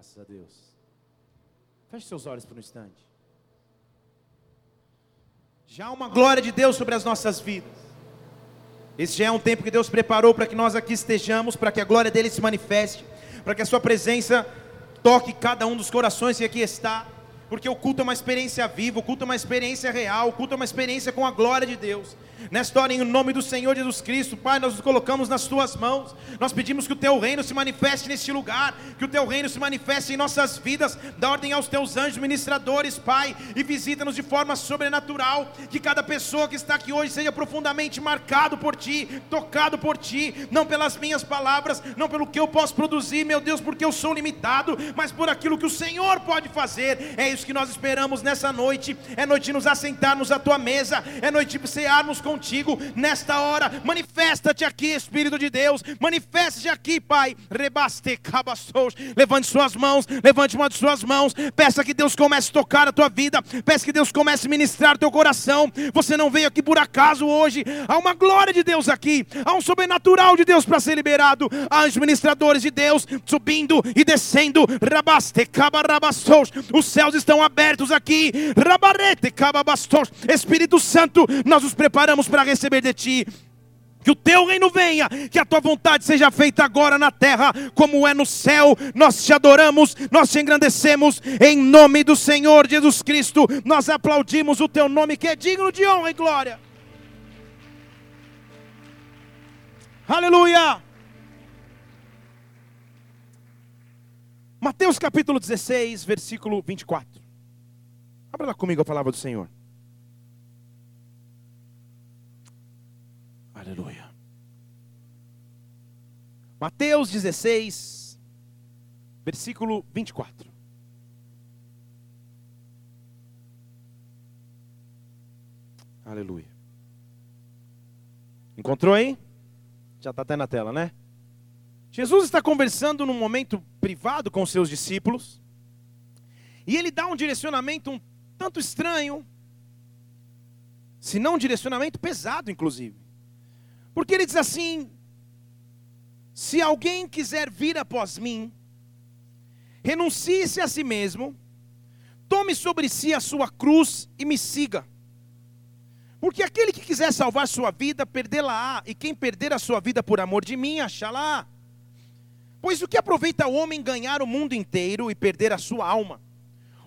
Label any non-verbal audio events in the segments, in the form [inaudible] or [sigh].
Graças a Deus. Feche seus olhos por um instante. Já há uma glória de Deus sobre as nossas vidas. Esse já é um tempo que Deus preparou para que nós aqui estejamos, para que a glória dele se manifeste, para que a sua presença toque cada um dos corações que aqui está porque o culto é uma experiência viva, o culto é uma experiência real, o culto é uma experiência com a glória de Deus. Nesta hora, em nome do Senhor Jesus Cristo, Pai, nós nos colocamos nas tuas mãos, nós pedimos que o teu reino se manifeste neste lugar, que o teu reino se manifeste em nossas vidas, dá ordem aos teus anjos ministradores, Pai, e visita-nos de forma sobrenatural, que cada pessoa que está aqui hoje seja profundamente marcado por ti, tocado por ti, não pelas minhas palavras, não pelo que eu posso produzir, meu Deus, porque eu sou limitado, mas por aquilo que o Senhor pode fazer. É isso que nós esperamos nessa noite, é noite de nos assentarmos à tua mesa, é noite de cearmos contigo nesta hora. Manifesta-te aqui, Espírito de Deus, manifesta-te aqui, Pai. Rebaste cabastos. Levante suas mãos, levante uma de suas mãos, peça que Deus comece a tocar a tua vida, peça que Deus comece a ministrar teu coração. Você não veio aqui por acaso hoje, há uma glória de Deus aqui, há um sobrenatural de Deus para ser liberado, há os ministradores de Deus subindo e descendo. Rabaste cabarabastos. Os céus estão estão abertos aqui. Rabarete, cababastos. Espírito Santo, nós nos preparamos para receber de ti. Que o teu reino venha, que a tua vontade seja feita agora na terra, como é no céu. Nós te adoramos, nós te engrandecemos, em nome do Senhor Jesus Cristo. Nós aplaudimos o teu nome, que é digno de honra e glória. Aleluia. Mateus capítulo 16, versículo 24. Abra lá comigo a palavra do Senhor. Aleluia. Mateus 16, versículo 24. Aleluia. Encontrou aí? Já está até na tela, né? Jesus está conversando num momento privado com seus discípulos. E ele dá um direcionamento um tanto estranho, se não um direcionamento pesado, inclusive. Porque ele diz assim: se alguém quiser vir após mim, renuncie-se a si mesmo, tome sobre si a sua cruz e me siga. Porque aquele que quiser salvar sua vida, perdê-la-á, e quem perder a sua vida por amor de mim, achá-la. Pois o que aproveita o homem ganhar o mundo inteiro e perder a sua alma?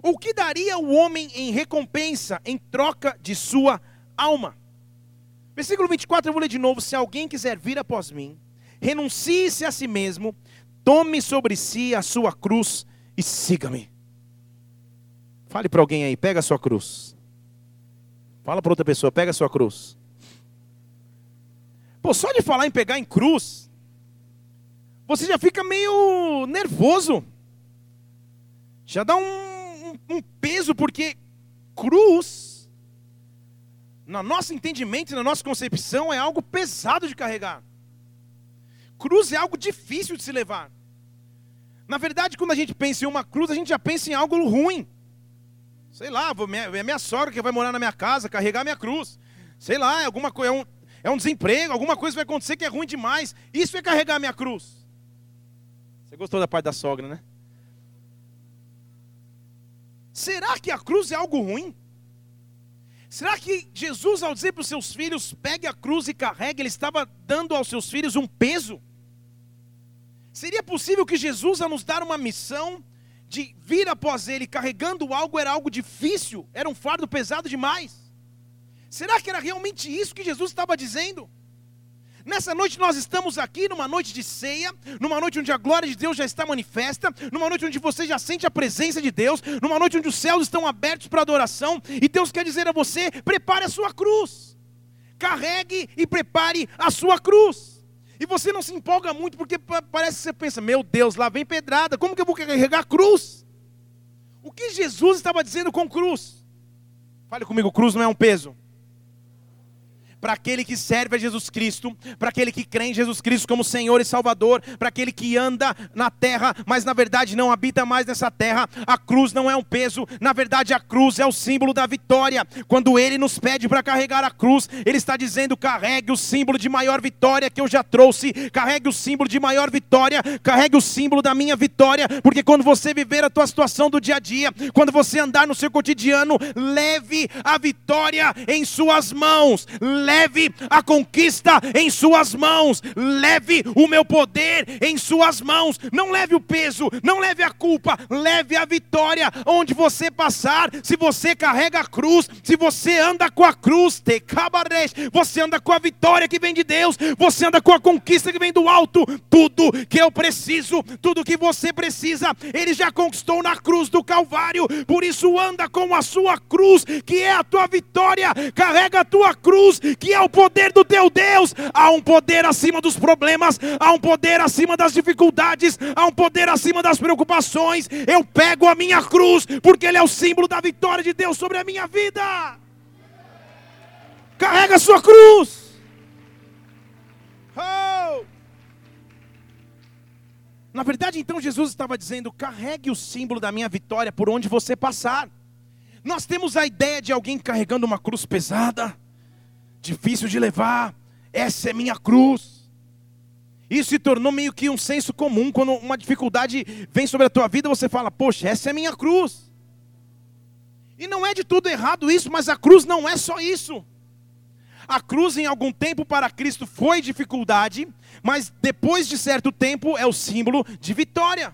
O que daria o homem em recompensa, em troca de sua alma? Versículo 24, eu vou ler de novo. Se alguém quiser vir após mim, renuncie-se a si mesmo, tome sobre si a sua cruz e siga-me. Fale para alguém aí, pega a sua cruz. Fala para outra pessoa, pega a sua cruz. Pô, só de falar em pegar em cruz, você já fica meio nervoso. Já dá um um peso, porque cruz, no nosso entendimento e na nossa concepção, é algo pesado de carregar. Cruz é algo difícil de se levar. Na verdade, quando a gente pensa em uma cruz, a gente já pensa em algo ruim. Sei lá, minha, é minha sogra que vai morar na minha casa, carregar minha cruz. Sei lá, é alguma é um, é um desemprego, alguma coisa vai acontecer que é ruim demais. Isso é carregar minha cruz. Você gostou da parte da sogra, né? Será que a cruz é algo ruim? Será que Jesus, ao dizer para os seus filhos, pegue a cruz e carregue, ele estava dando aos seus filhos um peso? Seria possível que Jesus, ao nos dar uma missão de vir após ele carregando algo, era algo difícil, era um fardo pesado demais? Será que era realmente isso que Jesus estava dizendo? Nessa noite nós estamos aqui numa noite de ceia, numa noite onde a glória de Deus já está manifesta, numa noite onde você já sente a presença de Deus, numa noite onde os céus estão abertos para adoração, e Deus quer dizer a você: prepare a sua cruz, carregue e prepare a sua cruz. E você não se empolga muito porque parece que você pensa: meu Deus, lá vem pedrada, como que eu vou carregar a cruz? O que Jesus estava dizendo com cruz? Fale comigo: cruz não é um peso. Para aquele que serve a Jesus Cristo, para aquele que crê em Jesus Cristo como Senhor e Salvador, para aquele que anda na terra, mas na verdade não habita mais nessa terra. A cruz não é um peso, na verdade a cruz é o símbolo da vitória. Quando ele nos pede para carregar a cruz, ele está dizendo: carregue o símbolo de maior vitória que eu já trouxe, carregue o símbolo de maior vitória, carregue o símbolo da minha vitória, porque quando você viver a tua situação do dia a dia, quando você andar no seu cotidiano, leve a vitória em suas mãos, leve a conquista em suas mãos, leve o meu poder em suas mãos, não leve o peso, não leve a culpa, leve a vitória onde você passar. Se você carrega a cruz, se você anda com a cruz, te cabaresh, você anda com a vitória que vem de Deus, você anda com a conquista que vem do alto. Tudo que eu preciso, tudo que você precisa, Ele já conquistou na cruz do Calvário. Por isso anda com a sua cruz, que é a tua vitória. Carrega a tua cruz, que é o poder do teu Deus. Há um poder acima dos problemas, há um poder acima das dificuldades, há um poder acima das preocupações. Eu pego a minha cruz, porque ele é o símbolo da vitória de Deus sobre a minha vida. Carrega a sua cruz. Oh! Na verdade, então, Jesus estava dizendo: carregue o símbolo da minha vitória por onde você passar. Nós temos a ideia de alguém carregando uma cruz pesada, difícil de levar. Essa é minha cruz. Isso se tornou meio que um senso comum. Quando uma dificuldade vem sobre a tua vida, você fala: Poxa, essa é minha cruz. E não é de tudo errado isso, mas a cruz não é só isso. A cruz, em algum tempo, para Cristo foi dificuldade, mas depois de certo tempo é o símbolo de vitória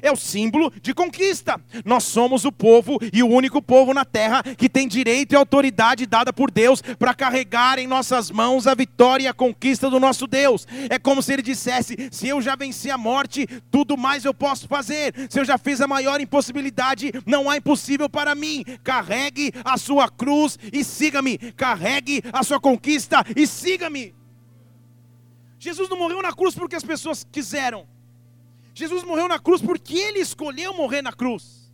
é o símbolo de conquista. Nós somos o povo e o único povo na terra que tem direito e autoridade dada por Deus para carregar em nossas mãos a vitória e a conquista do nosso Deus. É como se ele dissesse: se eu já venci a morte, tudo mais eu posso fazer. Se eu já fiz a maior impossibilidade, não há impossível para mim. Carregue a sua cruz e siga-me. Carregue a sua conquista e siga-me. Jesus não morreu na cruz porque as pessoas quiseram. Jesus morreu na cruz porque ele escolheu morrer na cruz.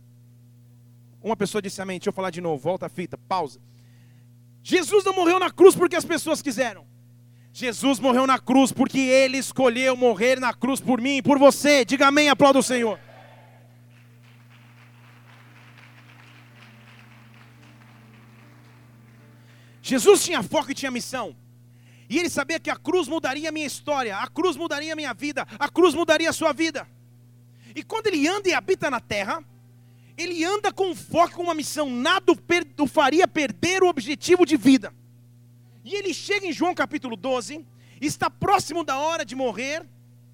Uma pessoa disse amém. Deixa eu falar de novo. Volta a fita, pausa. Jesus não morreu na cruz porque as pessoas quiseram. Jesus morreu na cruz porque ele escolheu morrer na cruz por mim e por você. Diga amém, aplauda o Senhor. Jesus tinha foco e tinha missão. E ele sabia que a cruz mudaria a minha história, a cruz mudaria a minha vida, a cruz mudaria a sua vida. E quando ele anda e habita na terra, ele anda com foco, com uma missão, nada o faria perder o objetivo de vida. E ele chega em João capítulo 12, está próximo da hora de morrer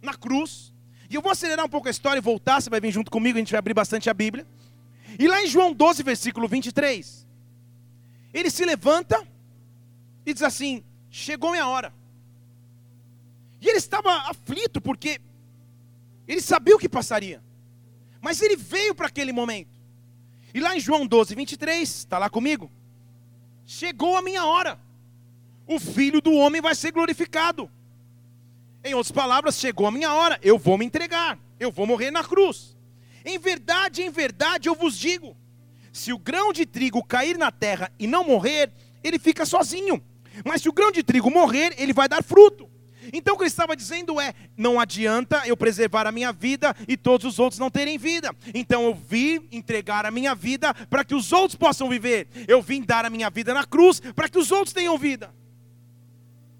na cruz. E eu vou acelerar um pouco a história e voltar, você vai vir junto comigo, a gente vai abrir bastante a Bíblia. E lá em João 12, versículo 23, ele se levanta e diz assim: chegou minha hora. E ele estava aflito porque ele sabia o que passaria. Mas ele veio para aquele momento. E lá em João 12, 23, está lá comigo? Chegou a minha hora. O filho do homem vai ser glorificado. Em outras palavras, chegou a minha hora. Eu vou me entregar. Eu vou morrer na cruz. Em verdade, em verdade, eu vos digo: se o grão de trigo cair na terra e não morrer, ele fica sozinho mas se o grão de trigo morrer, ele vai dar fruto. Então o que ele estava dizendo é: não adianta eu preservar a minha vida e todos os outros não terem vida. Então eu vim entregar a minha vida para que os outros possam viver. Eu vim dar a minha vida na cruz para que os outros tenham vida.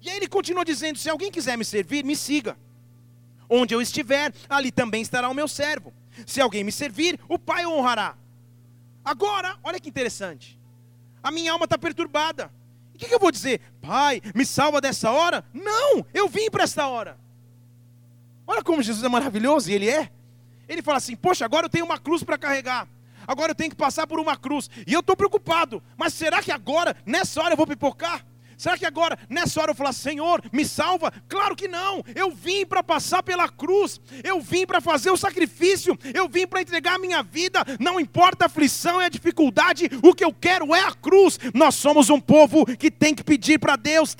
E aí ele continua dizendo: se alguém quiser me servir, me siga. Onde eu estiver, ali também estará o meu servo. Se alguém me servir, o Pai o honrará. Agora, olha que interessante. A minha alma está perturbada. O que, que eu vou dizer? Pai, me salva dessa hora? Não, eu vim para esta hora. Olha como Jesus é maravilhoso, e Ele é. Ele fala assim: Poxa, agora eu tenho uma cruz para carregar. Agora eu tenho que passar por uma cruz. E eu estou preocupado. Mas será que agora, nessa hora, eu vou pipocar? Será que agora, nessa hora, eu falar, Senhor, me salva? Claro que não. Eu vim para passar pela cruz. Eu vim para fazer o sacrifício. Eu vim para entregar a minha vida. Não importa a aflição e a dificuldade. O que eu quero é a cruz. Nós somos um povo que tem que pedir para Deus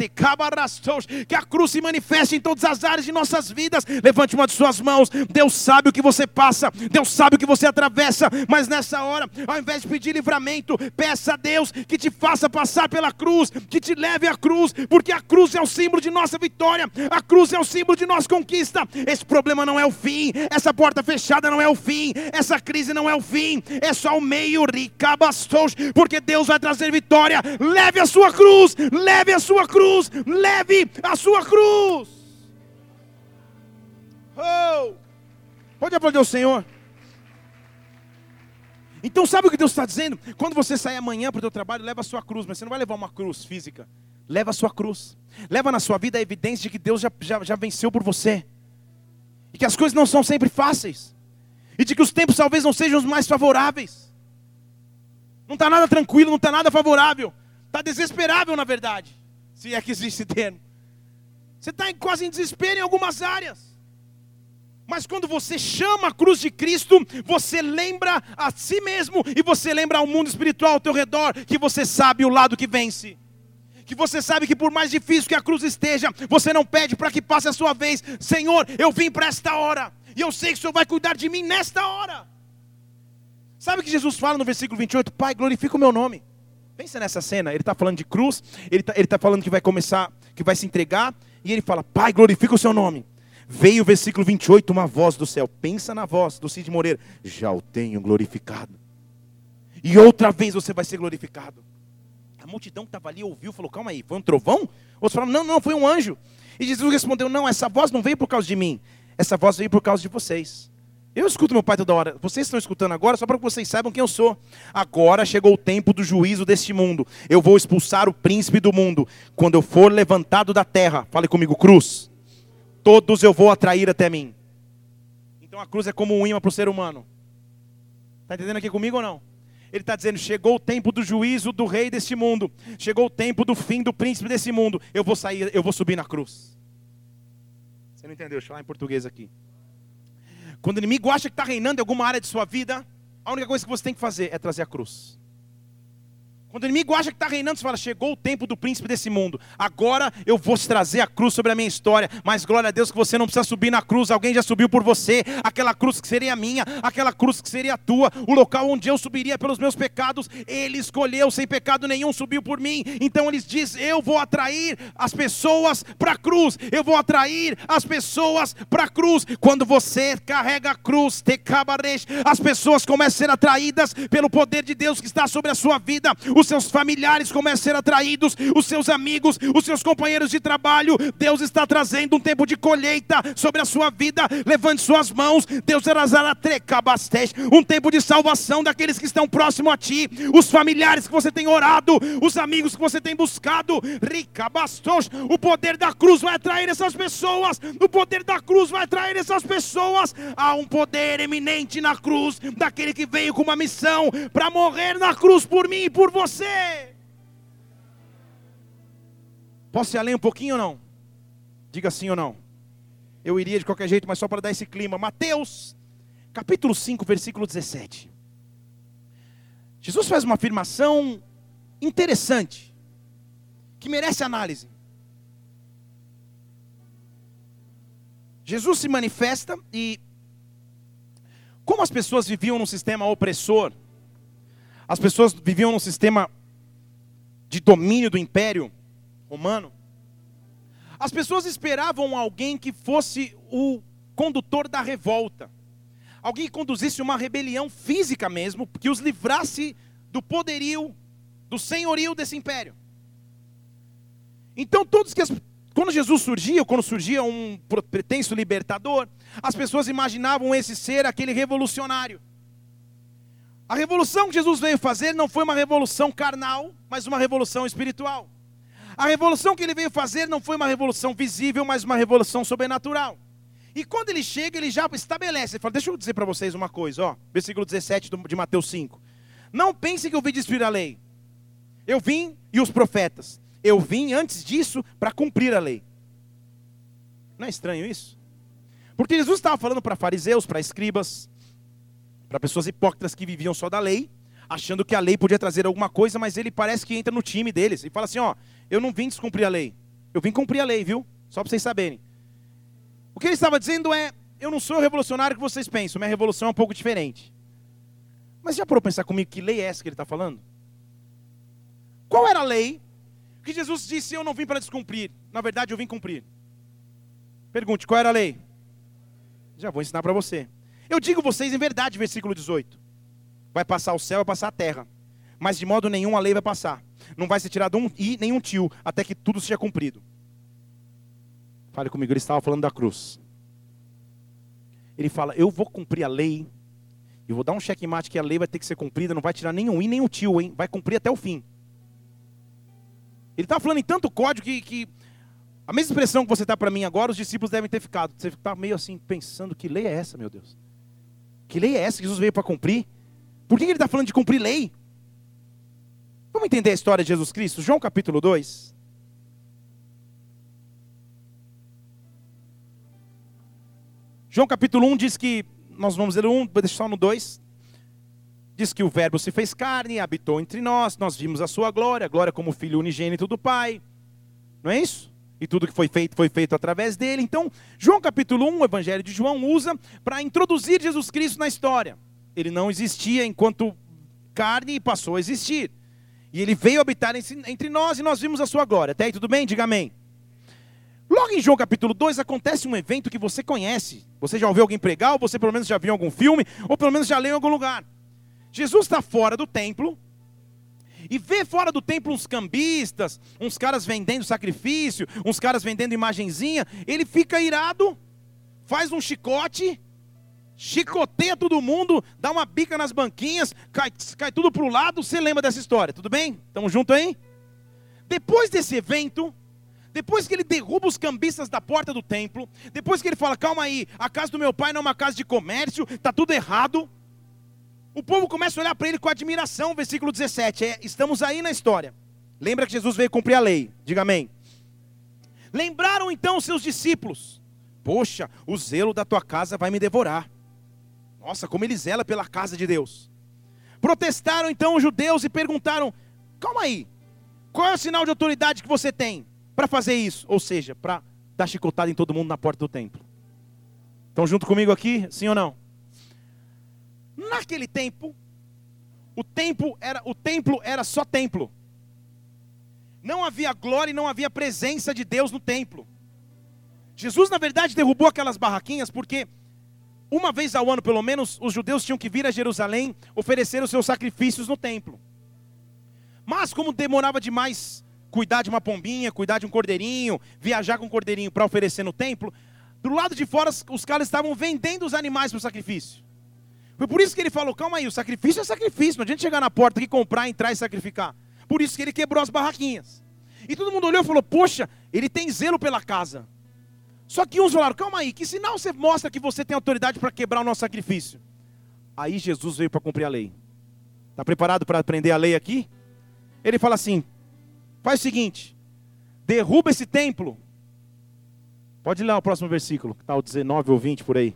que a cruz se manifeste em todas as áreas de nossas vidas. Levante uma de suas mãos. Deus sabe o que você passa. Deus sabe o que você atravessa. Mas nessa hora, ao invés de pedir livramento, peça a Deus que te faça passar pela cruz, que te leve a cruz, porque a cruz é o símbolo de nossa vitória, a cruz é o símbolo de nossa conquista. Esse problema não é o fim, essa porta fechada não é o fim, essa crise não é o fim, é só o meio, ricabastos, porque Deus vai trazer vitória. Leve a sua cruz, leve a sua cruz, leve a sua cruz. Oh! Pode aplaudir o Senhor. Então sabe o que Deus está dizendo? Quando você sair amanhã para o seu trabalho, leva a sua cruz, mas você não vai levar uma cruz física. Leva a sua cruz. Leva na sua vida a evidência de que Deus já, já, já venceu por você. E que as coisas não são sempre fáceis. E de que os tempos talvez não sejam os mais favoráveis. Não está nada tranquilo, não está nada favorável. Está desesperável, na verdade. Se é que existe [laughs] termo. Você está quase em desespero em algumas áreas. Mas quando você chama a cruz de Cristo, você lembra a si mesmo e você lembra ao mundo espiritual ao teu redor que você sabe o lado que vence. Que você sabe que por mais difícil que a cruz esteja, você não pede para que passe a sua vez. Senhor, eu vim para esta hora. E eu sei que o Senhor vai cuidar de mim nesta hora. Sabe o que Jesus fala no versículo 28? Pai, glorifica o meu nome. Pensa nessa cena. Ele está falando de cruz, ele está tá falando que vai começar, que vai se entregar. E ele fala, Pai, glorifica o seu nome. Veio o versículo 28, uma voz do céu. Pensa na voz do Cid Moreira. Já o tenho glorificado. E outra vez você vai ser glorificado. A multidão que estava ali ouviu, falou: Calma aí, foi um trovão? Outros falaram: Não, não, foi um anjo. E Jesus respondeu: Não, essa voz não veio por causa de mim. Essa voz veio por causa de vocês. Eu escuto meu pai toda hora. Vocês estão escutando agora só para que vocês saibam quem eu sou. Agora chegou o tempo do juízo deste mundo. Eu vou expulsar o príncipe do mundo. Quando eu for levantado da terra, fale comigo, cruz todos eu vou atrair até mim. Então a cruz é como um imã para o ser humano. Está entendendo aqui comigo ou não? Ele está dizendo: chegou o tempo do juízo do rei deste mundo, chegou o tempo do fim do príncipe desse mundo. Eu vou sair, eu vou subir na cruz. Você não entendeu? Deixa eu falar em português aqui. Quando o inimigo acha que está reinando em alguma área de sua vida, a única coisa que você tem que fazer é trazer a cruz. Quando o inimigo acha que está reinando, você fala: chegou o tempo do príncipe desse mundo. Agora eu vou trazer a cruz sobre a minha história. Mas glória a Deus que você não precisa subir na cruz. Alguém já subiu por você. Aquela cruz que seria minha, aquela cruz que seria tua. O local onde eu subiria pelos meus pecados. Ele escolheu sem pecado nenhum, subiu por mim. Então ele diz: Eu vou atrair as pessoas para a cruz. Eu vou atrair as pessoas para a cruz. Quando você carrega a cruz, as pessoas começam a ser atraídas pelo poder de Deus que está sobre a sua vida. Os seus familiares começam a ser atraídos, os seus amigos, os seus companheiros de trabalho. Deus está trazendo um tempo de colheita sobre a sua vida. Levante suas mãos. Deus um tempo de salvação daqueles que estão próximo a ti, os familiares que você tem orado, os amigos que você tem buscado. Rica bastos, o poder da cruz vai atrair essas pessoas. O poder da cruz vai atrair essas pessoas. Há um poder eminente na cruz daquele que veio com uma missão para morrer na cruz por mim e por você você. Posso ir além um pouquinho ou não? Diga sim ou não. Eu iria de qualquer jeito, mas só para dar esse clima. Mateus, capítulo 5, versículo 17. Jesus faz uma afirmação interessante, que merece análise. Jesus se manifesta e, como as pessoas viviam num sistema opressor, as pessoas viviam num sistema de domínio do império romano. As pessoas esperavam alguém que fosse o condutor da revolta. Alguém que conduzisse uma rebelião física mesmo, que os livrasse do poderio, do senhorio desse império. Então, todos que as, quando Jesus surgia, quando surgia um pretenso libertador, as pessoas imaginavam esse ser aquele revolucionário. A revolução que Jesus veio fazer não foi uma revolução carnal, mas uma revolução espiritual. A revolução que ele veio fazer não foi uma revolução visível, mas uma revolução sobrenatural. E quando ele chega, ele já estabelece. Ele fala: Deixa eu dizer para vocês uma coisa, ó, versículo 17 de Mateus 5. Não pensem que eu vim destruir a lei. Eu vim e os profetas. Eu vim antes disso para cumprir a lei. Não é estranho isso? Porque Jesus estava falando para fariseus, para escribas, para pessoas hipócritas que viviam só da lei, achando que a lei podia trazer alguma coisa, mas ele parece que entra no time deles e fala assim: ó, eu não vim descumprir a lei, eu vim cumprir a lei, viu? Só para vocês saberem. O que ele estava dizendo é: eu não sou o revolucionário que vocês pensam, minha revolução é um pouco diferente. Mas já parou pensar comigo que lei é essa que ele está falando? Qual era a lei Porque Jesus disse: Eu não vim para descumprir. Na verdade, eu vim cumprir. Pergunte: qual era a lei? Já vou ensinar para você. Eu digo vocês em verdade, versículo 18. Vai passar o céu, vai passar a terra. Mas de modo nenhum a lei vai passar. Não vai ser tirado um i nem um tio, até que tudo seja cumprido. Fale comigo, ele estava falando da cruz. Ele fala: Eu vou cumprir a lei. Eu vou dar um checkmate que a lei vai ter que ser cumprida. Não vai tirar nenhum i nem um tio, hein? Vai cumprir até o fim. Ele estava falando em tanto código que, que a mesma expressão que você está para mim agora, os discípulos devem ter ficado. Você está meio assim pensando: que lei é essa, meu Deus? Que lei é essa que Jesus veio para cumprir? Por que ele está falando de cumprir lei? Vamos entender a história de Jesus Cristo? João capítulo 2. João capítulo 1 diz que, nós vamos ler o 1, deixa só no 2. Diz que o Verbo se fez carne, habitou entre nós, nós vimos a sua glória, glória como filho unigênito do Pai. Não é isso? E tudo que foi feito, foi feito através dele. Então, João capítulo 1, o Evangelho de João, usa para introduzir Jesus Cristo na história. Ele não existia enquanto carne e passou a existir. E ele veio habitar entre nós e nós vimos a sua glória. Até aí, tudo bem? Diga amém. Logo em João capítulo 2 acontece um evento que você conhece. Você já ouviu alguém pregar, ou você pelo menos já viu em algum filme, ou pelo menos já leu em algum lugar. Jesus está fora do templo, e vê fora do templo uns cambistas, uns caras vendendo sacrifício, uns caras vendendo imagenzinha, ele fica irado, faz um chicote, chicoteia todo mundo, dá uma bica nas banquinhas, cai, cai tudo para o lado. Você lembra dessa história, tudo bem? Estamos juntos aí? Depois desse evento, depois que ele derruba os cambistas da porta do templo, depois que ele fala: calma aí, a casa do meu pai não é uma casa de comércio, está tudo errado. O povo começa a olhar para ele com admiração, versículo 17. É, estamos aí na história. Lembra que Jesus veio cumprir a lei. Diga amém. Lembraram então os seus discípulos: Poxa, o zelo da tua casa vai me devorar. Nossa, como ele zela pela casa de Deus. Protestaram então os judeus e perguntaram: Calma aí, qual é o sinal de autoridade que você tem para fazer isso? Ou seja, para dar chicotada em todo mundo na porta do templo. Estão junto comigo aqui? Sim ou não? Naquele tempo, o templo era, o templo era só templo. Não havia glória e não havia presença de Deus no templo. Jesus, na verdade, derrubou aquelas barraquinhas porque uma vez ao ano, pelo menos, os judeus tinham que vir a Jerusalém oferecer os seus sacrifícios no templo. Mas como demorava demais cuidar de uma pombinha, cuidar de um cordeirinho, viajar com um cordeirinho para oferecer no templo, do lado de fora os caras estavam vendendo os animais para o sacrifício. Foi por isso que ele falou: calma aí, o sacrifício é sacrifício. Não adianta chegar na porta aqui, comprar, entrar e sacrificar. Por isso que ele quebrou as barraquinhas. E todo mundo olhou e falou: Poxa, ele tem zelo pela casa. Só que uns falaram: Calma aí, que sinal você mostra que você tem autoridade para quebrar o nosso sacrifício? Aí Jesus veio para cumprir a lei. Está preparado para aprender a lei aqui? Ele fala assim: Faz o seguinte, derruba esse templo. Pode ler o próximo versículo, que está o 19 ou 20 por aí.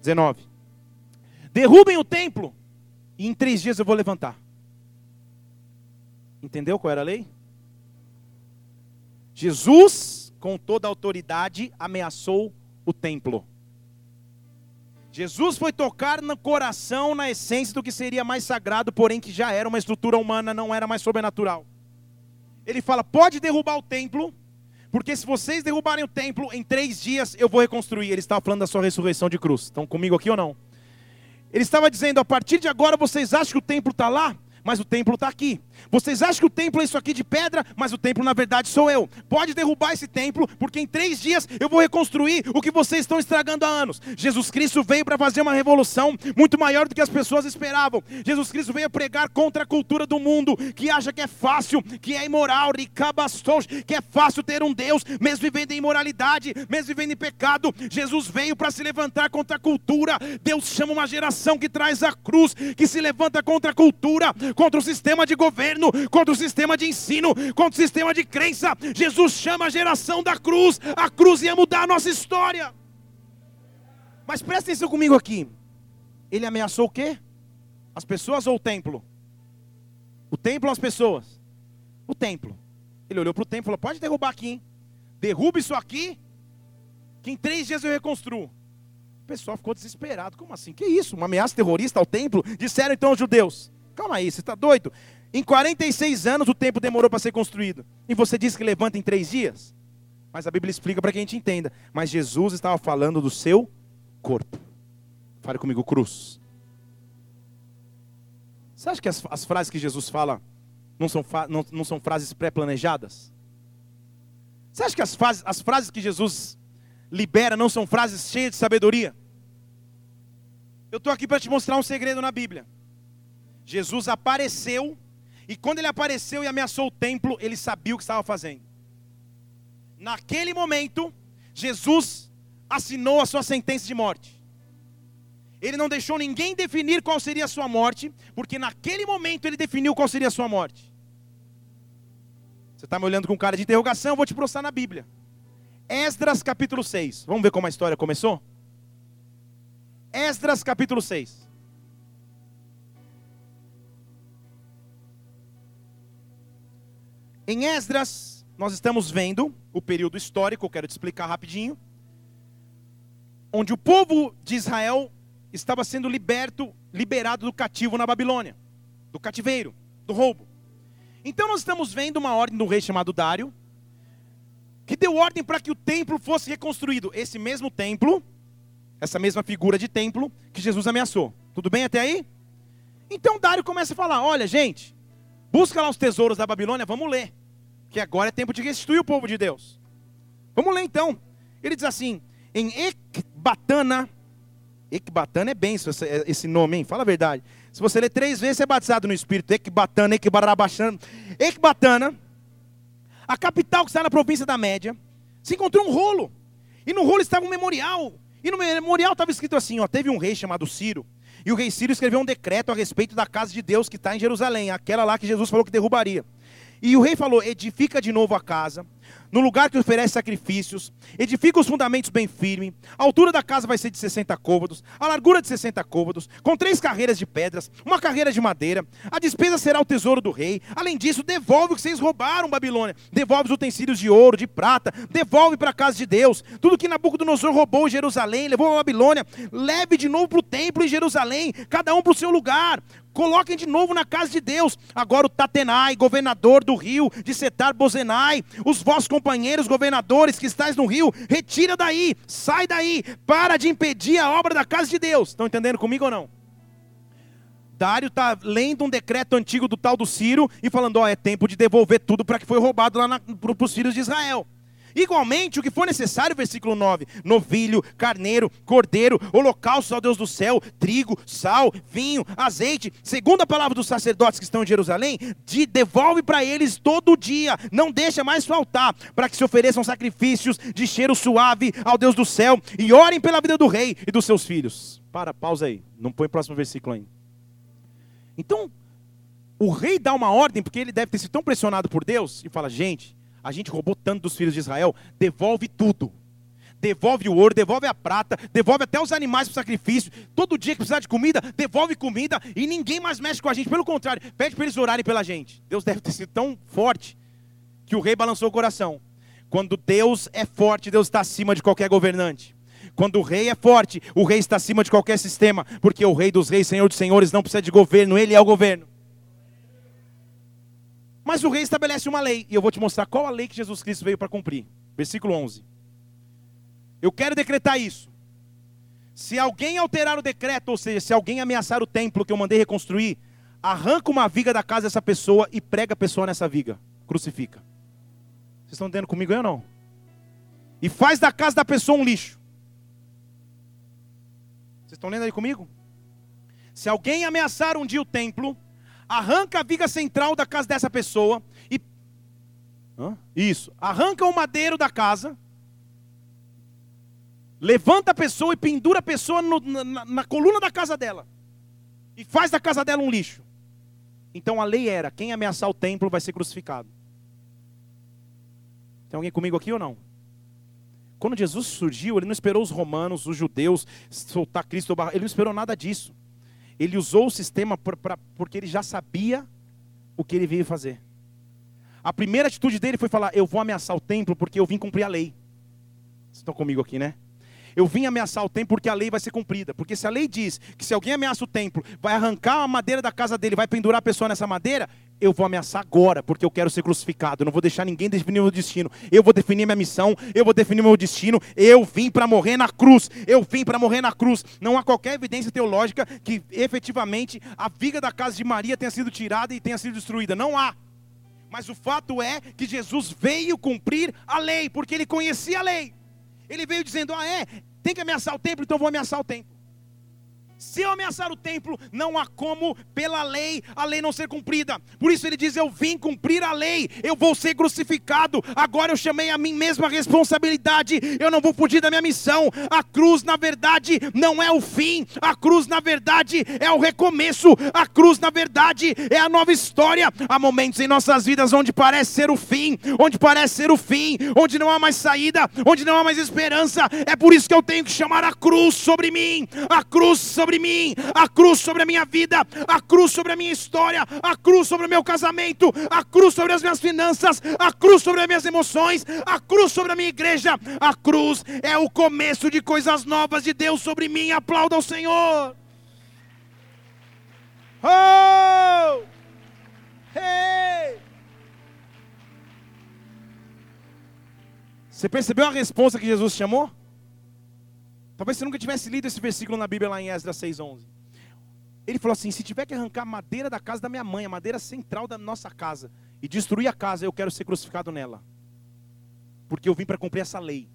19. Derrubem o templo e em três dias eu vou levantar. Entendeu qual era a lei? Jesus, com toda a autoridade, ameaçou o templo. Jesus foi tocar no coração, na essência do que seria mais sagrado, porém que já era uma estrutura humana, não era mais sobrenatural. Ele fala: pode derrubar o templo, porque se vocês derrubarem o templo, em três dias eu vou reconstruir. Ele estava falando da sua ressurreição de cruz. Estão comigo aqui ou não? Ele estava dizendo: a partir de agora vocês acham que o templo está lá? mas o templo está aqui. Vocês acham que o templo é isso aqui de pedra, mas o templo na verdade sou eu. Pode derrubar esse templo, porque em três dias eu vou reconstruir o que vocês estão estragando há anos. Jesus Cristo veio para fazer uma revolução muito maior do que as pessoas esperavam. Jesus Cristo veio pregar contra a cultura do mundo, que acha que é fácil, que é imoral, que é fácil ter um Deus, mesmo vivendo em imoralidade, mesmo vivendo em pecado. Jesus veio para se levantar contra a cultura. Deus chama uma geração que traz a cruz, que se levanta contra a cultura contra o sistema de governo, contra o sistema de ensino, contra o sistema de crença. Jesus chama a geração da cruz, a cruz ia mudar a nossa história. Mas presta atenção comigo aqui. Ele ameaçou o quê? As pessoas ou o templo? O templo ou as pessoas? O templo. Ele olhou para o templo e falou: pode derrubar aqui, hein? Derruba isso aqui, que em três dias eu reconstruo. O pessoal ficou desesperado. Como assim? Que isso? Uma ameaça terrorista ao templo? Disseram então os judeus: Calma aí, você está doido? Em 46 anos o templo demorou para ser construído. E você diz que levanta em três dias? Mas a Bíblia explica para que a gente entenda. Mas Jesus estava falando do seu corpo. Fale comigo, cruz. Você acha que as, as frases que Jesus fala não são, não, não são frases pré-planejadas? Você acha que as, as frases que Jesus libera não são frases cheias de sabedoria? Eu estou aqui para te mostrar um segredo na Bíblia. Jesus apareceu, e quando ele apareceu e ameaçou o templo, ele sabia o que estava fazendo. Naquele momento, Jesus assinou a sua sentença de morte. Ele não deixou ninguém definir qual seria a sua morte, porque naquele momento ele definiu qual seria a sua morte. Você está me olhando com cara de interrogação, eu vou te prostrar na Bíblia. Esdras capítulo 6. Vamos ver como a história começou? Esdras capítulo 6. Em Esdras, nós estamos vendo o período histórico, eu quero te explicar rapidinho, onde o povo de Israel estava sendo liberto, liberado do cativo na Babilônia, do cativeiro, do roubo. Então nós estamos vendo uma ordem do rei chamado Dário, que deu ordem para que o templo fosse reconstruído. Esse mesmo templo, essa mesma figura de templo que Jesus ameaçou. Tudo bem até aí? Então Dário começa a falar: olha, gente, busca lá os tesouros da Babilônia, vamos ler. Que agora é tempo de restituir o povo de Deus. Vamos ler então. Ele diz assim: em Ecbatana, Ecbatana é bem esse nome, hein? Fala a verdade. Se você ler três vezes, você é batizado no Espírito. Ecbatana, Ecbarabachana. Ecbatana, a capital que está na província da Média, se encontrou um rolo. E no rolo estava um memorial. E no memorial estava escrito assim: ó, teve um rei chamado Ciro. E o rei Ciro escreveu um decreto a respeito da casa de Deus que está em Jerusalém, aquela lá que Jesus falou que derrubaria. E o rei falou: edifica de novo a casa, no lugar que oferece sacrifícios, edifica os fundamentos bem firme. A altura da casa vai ser de 60 côvados, a largura de 60 côvados, com três carreiras de pedras, uma carreira de madeira. A despesa será o tesouro do rei. Além disso, devolve o que vocês roubaram, Babilônia. Devolve os utensílios de ouro, de prata, devolve para a casa de Deus. Tudo que Nabucodonosor roubou em Jerusalém, levou para Babilônia, leve de novo para o templo em Jerusalém, cada um para o seu lugar. Coloquem de novo na casa de Deus. Agora o Tatenai, governador do rio de Setar Bozenai, os vossos companheiros governadores que estáis no rio, retira daí, sai daí, para de impedir a obra da casa de Deus. Estão entendendo comigo ou não? Dário está lendo um decreto antigo do tal do Ciro e falando: ó, é tempo de devolver tudo para que foi roubado lá para os filhos de Israel. Igualmente, o que for necessário, versículo 9: novilho, carneiro, cordeiro, holocausto ao Deus do céu, trigo, sal, vinho, azeite, segundo a palavra dos sacerdotes que estão em Jerusalém, de, devolve para eles todo dia, não deixa mais faltar, para que se ofereçam sacrifícios de cheiro suave ao Deus do céu e orem pela vida do rei e dos seus filhos. Para, pausa aí, não põe o próximo versículo ainda. Então, o rei dá uma ordem, porque ele deve ter sido tão pressionado por Deus, e fala: gente a gente roubou tanto dos filhos de Israel, devolve tudo. Devolve o ouro, devolve a prata, devolve até os animais para sacrifício. Todo dia que precisar de comida, devolve comida e ninguém mais mexe com a gente. Pelo contrário, pede para eles orarem pela gente. Deus deve ter sido tão forte que o rei balançou o coração. Quando Deus é forte, Deus está acima de qualquer governante. Quando o rei é forte, o rei está acima de qualquer sistema, porque o rei dos reis, senhor dos senhores, não precisa de governo, ele é o governo. Mas o rei estabelece uma lei, e eu vou te mostrar qual a lei que Jesus Cristo veio para cumprir. Versículo 11. Eu quero decretar isso. Se alguém alterar o decreto, ou seja, se alguém ameaçar o templo que eu mandei reconstruir, arranca uma viga da casa dessa pessoa e prega a pessoa nessa viga. Crucifica. Vocês estão entendendo comigo aí ou não? E faz da casa da pessoa um lixo. Vocês estão lendo aí comigo? Se alguém ameaçar um dia o templo, arranca a viga central da casa dessa pessoa e. Isso. Arranca o madeiro da casa. Levanta a pessoa e pendura a pessoa no, na, na coluna da casa dela. E faz da casa dela um lixo. Então a lei era: quem ameaçar o templo vai ser crucificado. Tem alguém comigo aqui ou não? Quando Jesus surgiu, ele não esperou os romanos, os judeus, soltar Cristo, ele não esperou nada disso. Ele usou o sistema pra, pra, porque ele já sabia o que ele veio fazer. A primeira atitude dele foi falar: Eu vou ameaçar o templo porque eu vim cumprir a lei. Vocês estão comigo aqui, né? Eu vim ameaçar o templo porque a lei vai ser cumprida. Porque se a lei diz que se alguém ameaça o templo, vai arrancar a madeira da casa dele, vai pendurar a pessoa nessa madeira, eu vou ameaçar agora, porque eu quero ser crucificado. Eu não vou deixar ninguém definir meu destino. Eu vou definir minha missão, eu vou definir meu destino. Eu vim para morrer na cruz. Eu vim para morrer na cruz. Não há qualquer evidência teológica que efetivamente a viga da casa de Maria tenha sido tirada e tenha sido destruída. Não há. Mas o fato é que Jesus veio cumprir a lei, porque ele conhecia a lei. Ele veio dizendo: Ah, é, tem que ameaçar o templo, então vou ameaçar o templo. Se eu ameaçar o templo, não há como, pela lei, a lei não ser cumprida. Por isso ele diz: Eu vim cumprir a lei, eu vou ser crucificado. Agora eu chamei a mim mesmo a responsabilidade, eu não vou fugir da minha missão. A cruz, na verdade, não é o fim, a cruz, na verdade, é o recomeço. A cruz, na verdade, é a nova história. Há momentos em nossas vidas onde parece ser o fim, onde parece ser o fim, onde não há mais saída, onde não há mais esperança. É por isso que eu tenho que chamar a cruz sobre mim, a cruz sobre sobre mim, a cruz sobre a minha vida, a cruz sobre a minha história, a cruz sobre o meu casamento, a cruz sobre as minhas finanças, a cruz sobre as minhas emoções, a cruz sobre a minha igreja. A cruz é o começo de coisas novas de Deus sobre mim. Aplauda o Senhor. Oh! Hey! Você percebeu a resposta que Jesus chamou? Talvez você nunca tivesse lido esse versículo na Bíblia lá em Esdras 6:11. Ele falou assim: se tiver que arrancar madeira da casa da minha mãe, a madeira central da nossa casa, e destruir a casa, eu quero ser crucificado nela. Porque eu vim para cumprir essa lei.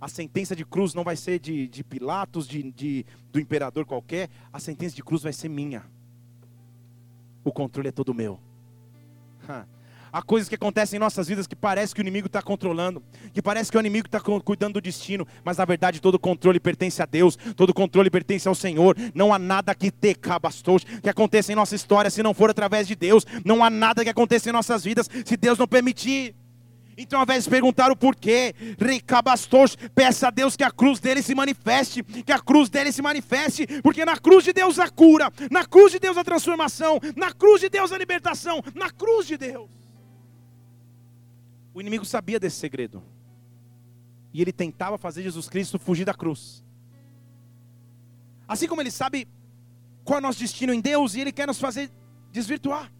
A sentença de cruz não vai ser de, de Pilatos, de, de, do imperador qualquer. A sentença de cruz vai ser minha. O controle é todo meu. Há coisas que acontecem em nossas vidas que parece que o inimigo está controlando, que parece que o inimigo está cuidando do destino, mas na verdade todo controle pertence a Deus, todo controle pertence ao Senhor. Não há nada que te cabastou, que aconteça em nossa história se não for através de Deus. Não há nada que aconteça em nossas vidas se Deus não permitir. Então, ao invés de perguntar o porquê, Ricabastos, peça a Deus que a cruz dele se manifeste, que a cruz dele se manifeste, porque na cruz de Deus a cura, na cruz de Deus a transformação, na cruz de Deus a libertação, na cruz de Deus. O inimigo sabia desse segredo. E ele tentava fazer Jesus Cristo fugir da cruz. Assim como ele sabe qual é o nosso destino em Deus e ele quer nos fazer desvirtuar.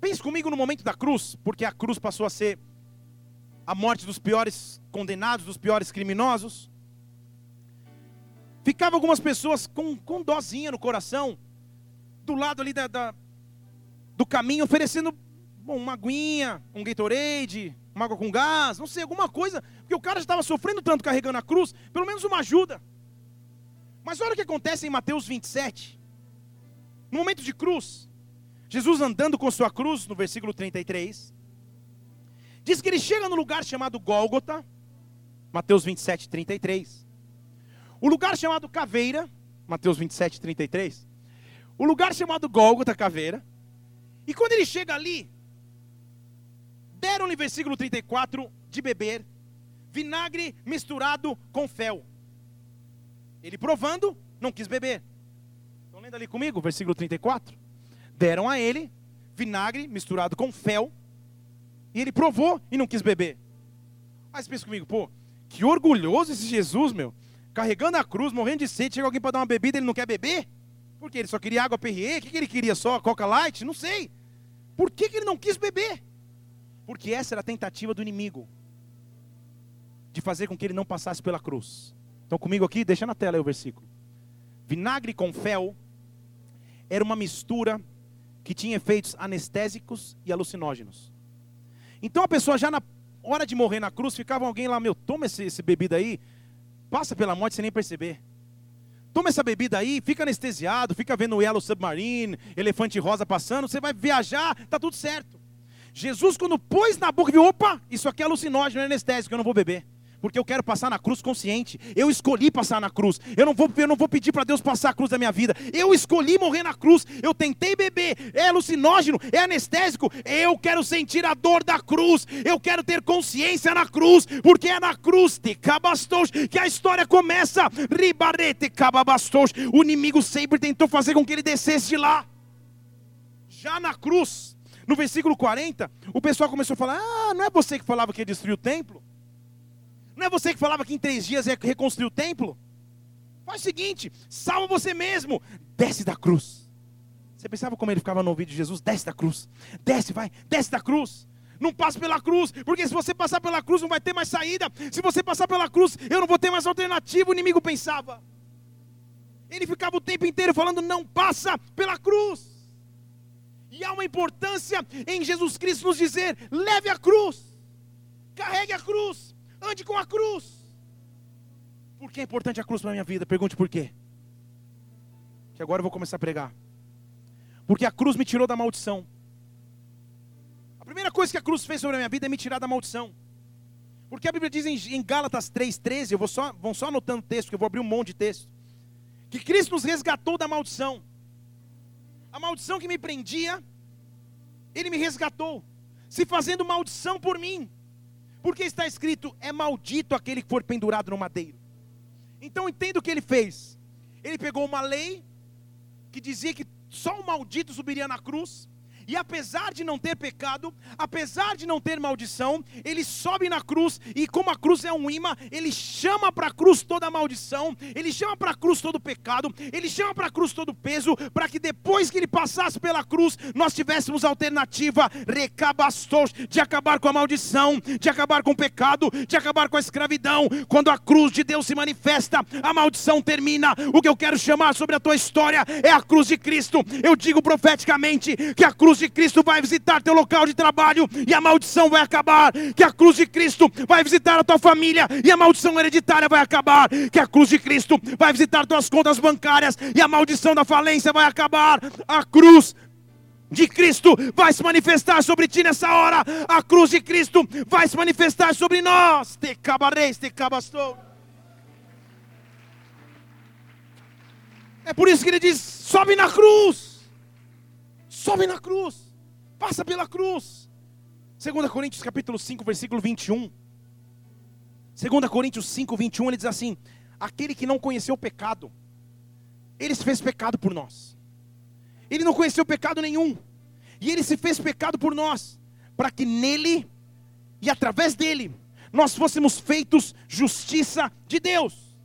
Pense comigo no momento da cruz, porque a cruz passou a ser a morte dos piores condenados, dos piores criminosos. Ficava algumas pessoas com, com dozinha no coração, do lado ali da, da do caminho, oferecendo bom, uma aguinha, um Gatorade, uma água com gás, não sei, alguma coisa, porque o cara já estava sofrendo tanto carregando a cruz, pelo menos uma ajuda. Mas olha o que acontece em Mateus 27. No momento de cruz, Jesus andando com sua cruz, no versículo 33, diz que ele chega no lugar chamado Gólgota, Mateus 27, 33. O lugar chamado Caveira, Mateus 27, 33. O lugar chamado Gólgota, Caveira. E quando ele chega ali, deram-lhe, versículo 34, de beber vinagre misturado com fel. Ele provando, não quis beber. Estão lendo ali comigo, versículo 34? Deram a ele vinagre misturado com fel, e ele provou e não quis beber. Mas pensa comigo, pô, que orgulhoso esse Jesus, meu. Carregando a cruz, morrendo de sede, chega alguém para dar uma bebida, ele não quer beber? Por quê? Ele só queria água Perrier? O que ele queria só? Coca Light? Não sei. Por que, que ele não quis beber? Porque essa era a tentativa do inimigo de fazer com que ele não passasse pela cruz. Então comigo aqui, deixa na tela aí o versículo. Vinagre com fel era uma mistura que tinha efeitos anestésicos e alucinógenos. Então a pessoa já na hora de morrer na cruz, ficava alguém lá, meu, toma esse, esse bebida aí, passa pela morte sem nem perceber. Toma essa bebida aí, fica anestesiado, fica vendo o Yellow Submarine, elefante rosa passando, você vai viajar, tá tudo certo. Jesus, quando pôs na boca, viu: opa, isso aqui é alucinógeno, é anestésico, eu não vou beber. Porque eu quero passar na cruz consciente. Eu escolhi passar na cruz. Eu não vou, eu não vou pedir para Deus passar a cruz da minha vida. Eu escolhi morrer na cruz. Eu tentei beber. É alucinógeno, é anestésico. Eu quero sentir a dor da cruz. Eu quero ter consciência na cruz. Porque é na cruz que a história começa. Ribarete cababastos. O inimigo sempre tentou fazer com que ele descesse de lá. Já na cruz no versículo 40, o pessoal começou a falar: Ah, não é você que falava que ia destruir o templo? Não é você que falava que em três dias ia reconstruir o templo? Faz o seguinte: salva você mesmo, desce da cruz. Você pensava como ele ficava no ouvido de Jesus? Desce da cruz, desce, vai, desce da cruz. Não passe pela cruz, porque se você passar pela cruz não vai ter mais saída. Se você passar pela cruz, eu não vou ter mais alternativa. O inimigo pensava. Ele ficava o tempo inteiro falando: não passa pela cruz. E há uma importância em Jesus Cristo nos dizer: leve a cruz, carregue a cruz, ande com a cruz. Por que é importante a cruz para a minha vida? Pergunte por quê. Que agora eu vou começar a pregar. Porque a cruz me tirou da maldição. A primeira coisa que a cruz fez sobre a minha vida é me tirar da maldição. Porque a Bíblia diz em, Gálatas 3,13, eu vou só, vão só anotando o texto, que eu vou abrir um monte de texto. Que Cristo nos resgatou da maldição. A maldição que me prendia, Ele me resgatou, se fazendo maldição por mim. Porque está escrito: é maldito aquele que for pendurado no madeiro. Então entenda o que ele fez. Ele pegou uma lei que dizia que só o maldito subiria na cruz. E apesar de não ter pecado, apesar de não ter maldição, ele sobe na cruz e como a cruz é um imã, ele chama para a cruz toda a maldição, ele chama para a cruz todo o pecado, ele chama para a cruz todo o peso, para que depois que ele passasse pela cruz, nós tivéssemos alternativa recabastos de acabar com a maldição, de acabar com o pecado, de acabar com a escravidão. Quando a cruz de Deus se manifesta, a maldição termina. O que eu quero chamar sobre a tua história é a cruz de Cristo. Eu digo profeticamente que a cruz de Cristo vai visitar teu local de trabalho e a maldição vai acabar. Que a cruz de Cristo vai visitar a tua família e a maldição hereditária vai acabar. Que a cruz de Cristo vai visitar tuas contas bancárias e a maldição da falência vai acabar. A cruz de Cristo vai se manifestar sobre ti nessa hora. A cruz de Cristo vai se manifestar sobre nós. Te cabareis, te cabastou. É por isso que ele diz: sobe na cruz. Sobe na cruz. Passa pela cruz. 2 Coríntios capítulo 5, versículo 21. 2 Coríntios 5, 21, ele diz assim: Aquele que não conheceu o pecado, ele se fez pecado por nós. Ele não conheceu pecado nenhum. E ele se fez pecado por nós, para que nele e através dele nós fôssemos feitos justiça de Deus.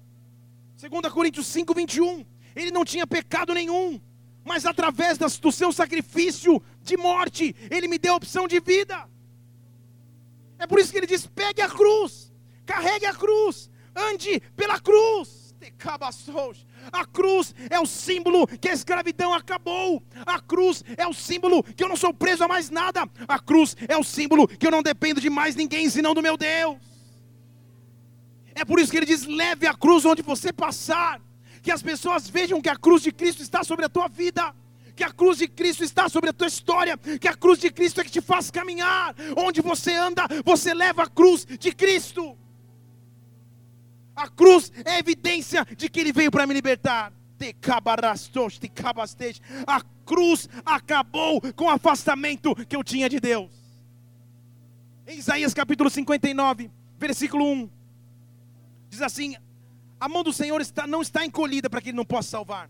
2 Coríntios 5, 21. Ele não tinha pecado nenhum, mas através do seu sacrifício de morte, ele me deu a opção de vida. É por isso que ele diz: pegue a cruz, carregue a cruz, ande pela cruz. A cruz é o símbolo que a escravidão acabou. A cruz é o símbolo que eu não sou preso a mais nada. A cruz é o símbolo que eu não dependo de mais ninguém senão do meu Deus. É por isso que ele diz: leve a cruz onde você passar que as pessoas vejam que a cruz de Cristo está sobre a tua vida, que a cruz de Cristo está sobre a tua história, que a cruz de Cristo é que te faz caminhar, onde você anda, você leva a cruz de Cristo. A cruz é evidência de que Ele veio para me libertar. A cruz acabou com o afastamento que eu tinha de Deus. Em Isaías capítulo 59, versículo 1, diz assim: a mão do Senhor está, não está encolhida para que Ele não possa salvar.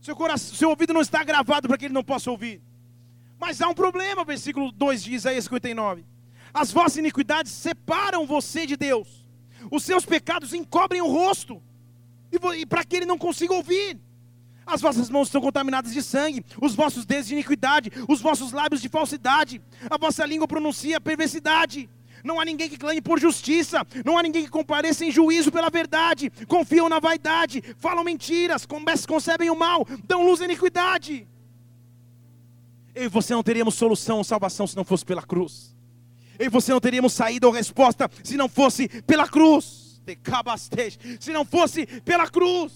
Seu, coração, seu ouvido não está gravado para que Ele não possa ouvir. Mas há um problema, versículo 2 de Isaías 59. As vossas iniquidades separam você de Deus. Os seus pecados encobrem o rosto. E, e para que Ele não consiga ouvir. As vossas mãos estão contaminadas de sangue, os vossos dedos de iniquidade, os vossos lábios de falsidade, a vossa língua pronuncia perversidade não há ninguém que clame por justiça, não há ninguém que compareça em juízo pela verdade, confiam na vaidade, falam mentiras, concebem o mal, dão luz à iniquidade. Eu e você não teríamos solução ou salvação se não fosse pela cruz. Eu e você não teríamos saída ou resposta se não fosse pela cruz. Se não fosse pela cruz.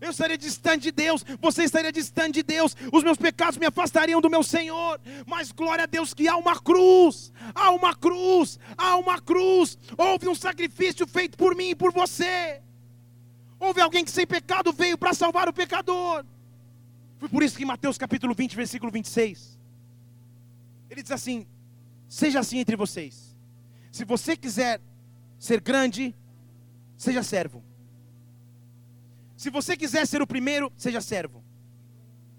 Eu estaria distante de Deus, você estaria distante de Deus, os meus pecados me afastariam do meu Senhor. Mas glória a Deus que há uma cruz, há uma cruz, há uma cruz. Houve um sacrifício feito por mim e por você. Houve alguém que sem pecado veio para salvar o pecador. Foi por isso que em Mateus capítulo 20, versículo 26, ele diz assim: Seja assim entre vocês. Se você quiser ser grande, seja servo. Se você quiser ser o primeiro, seja servo.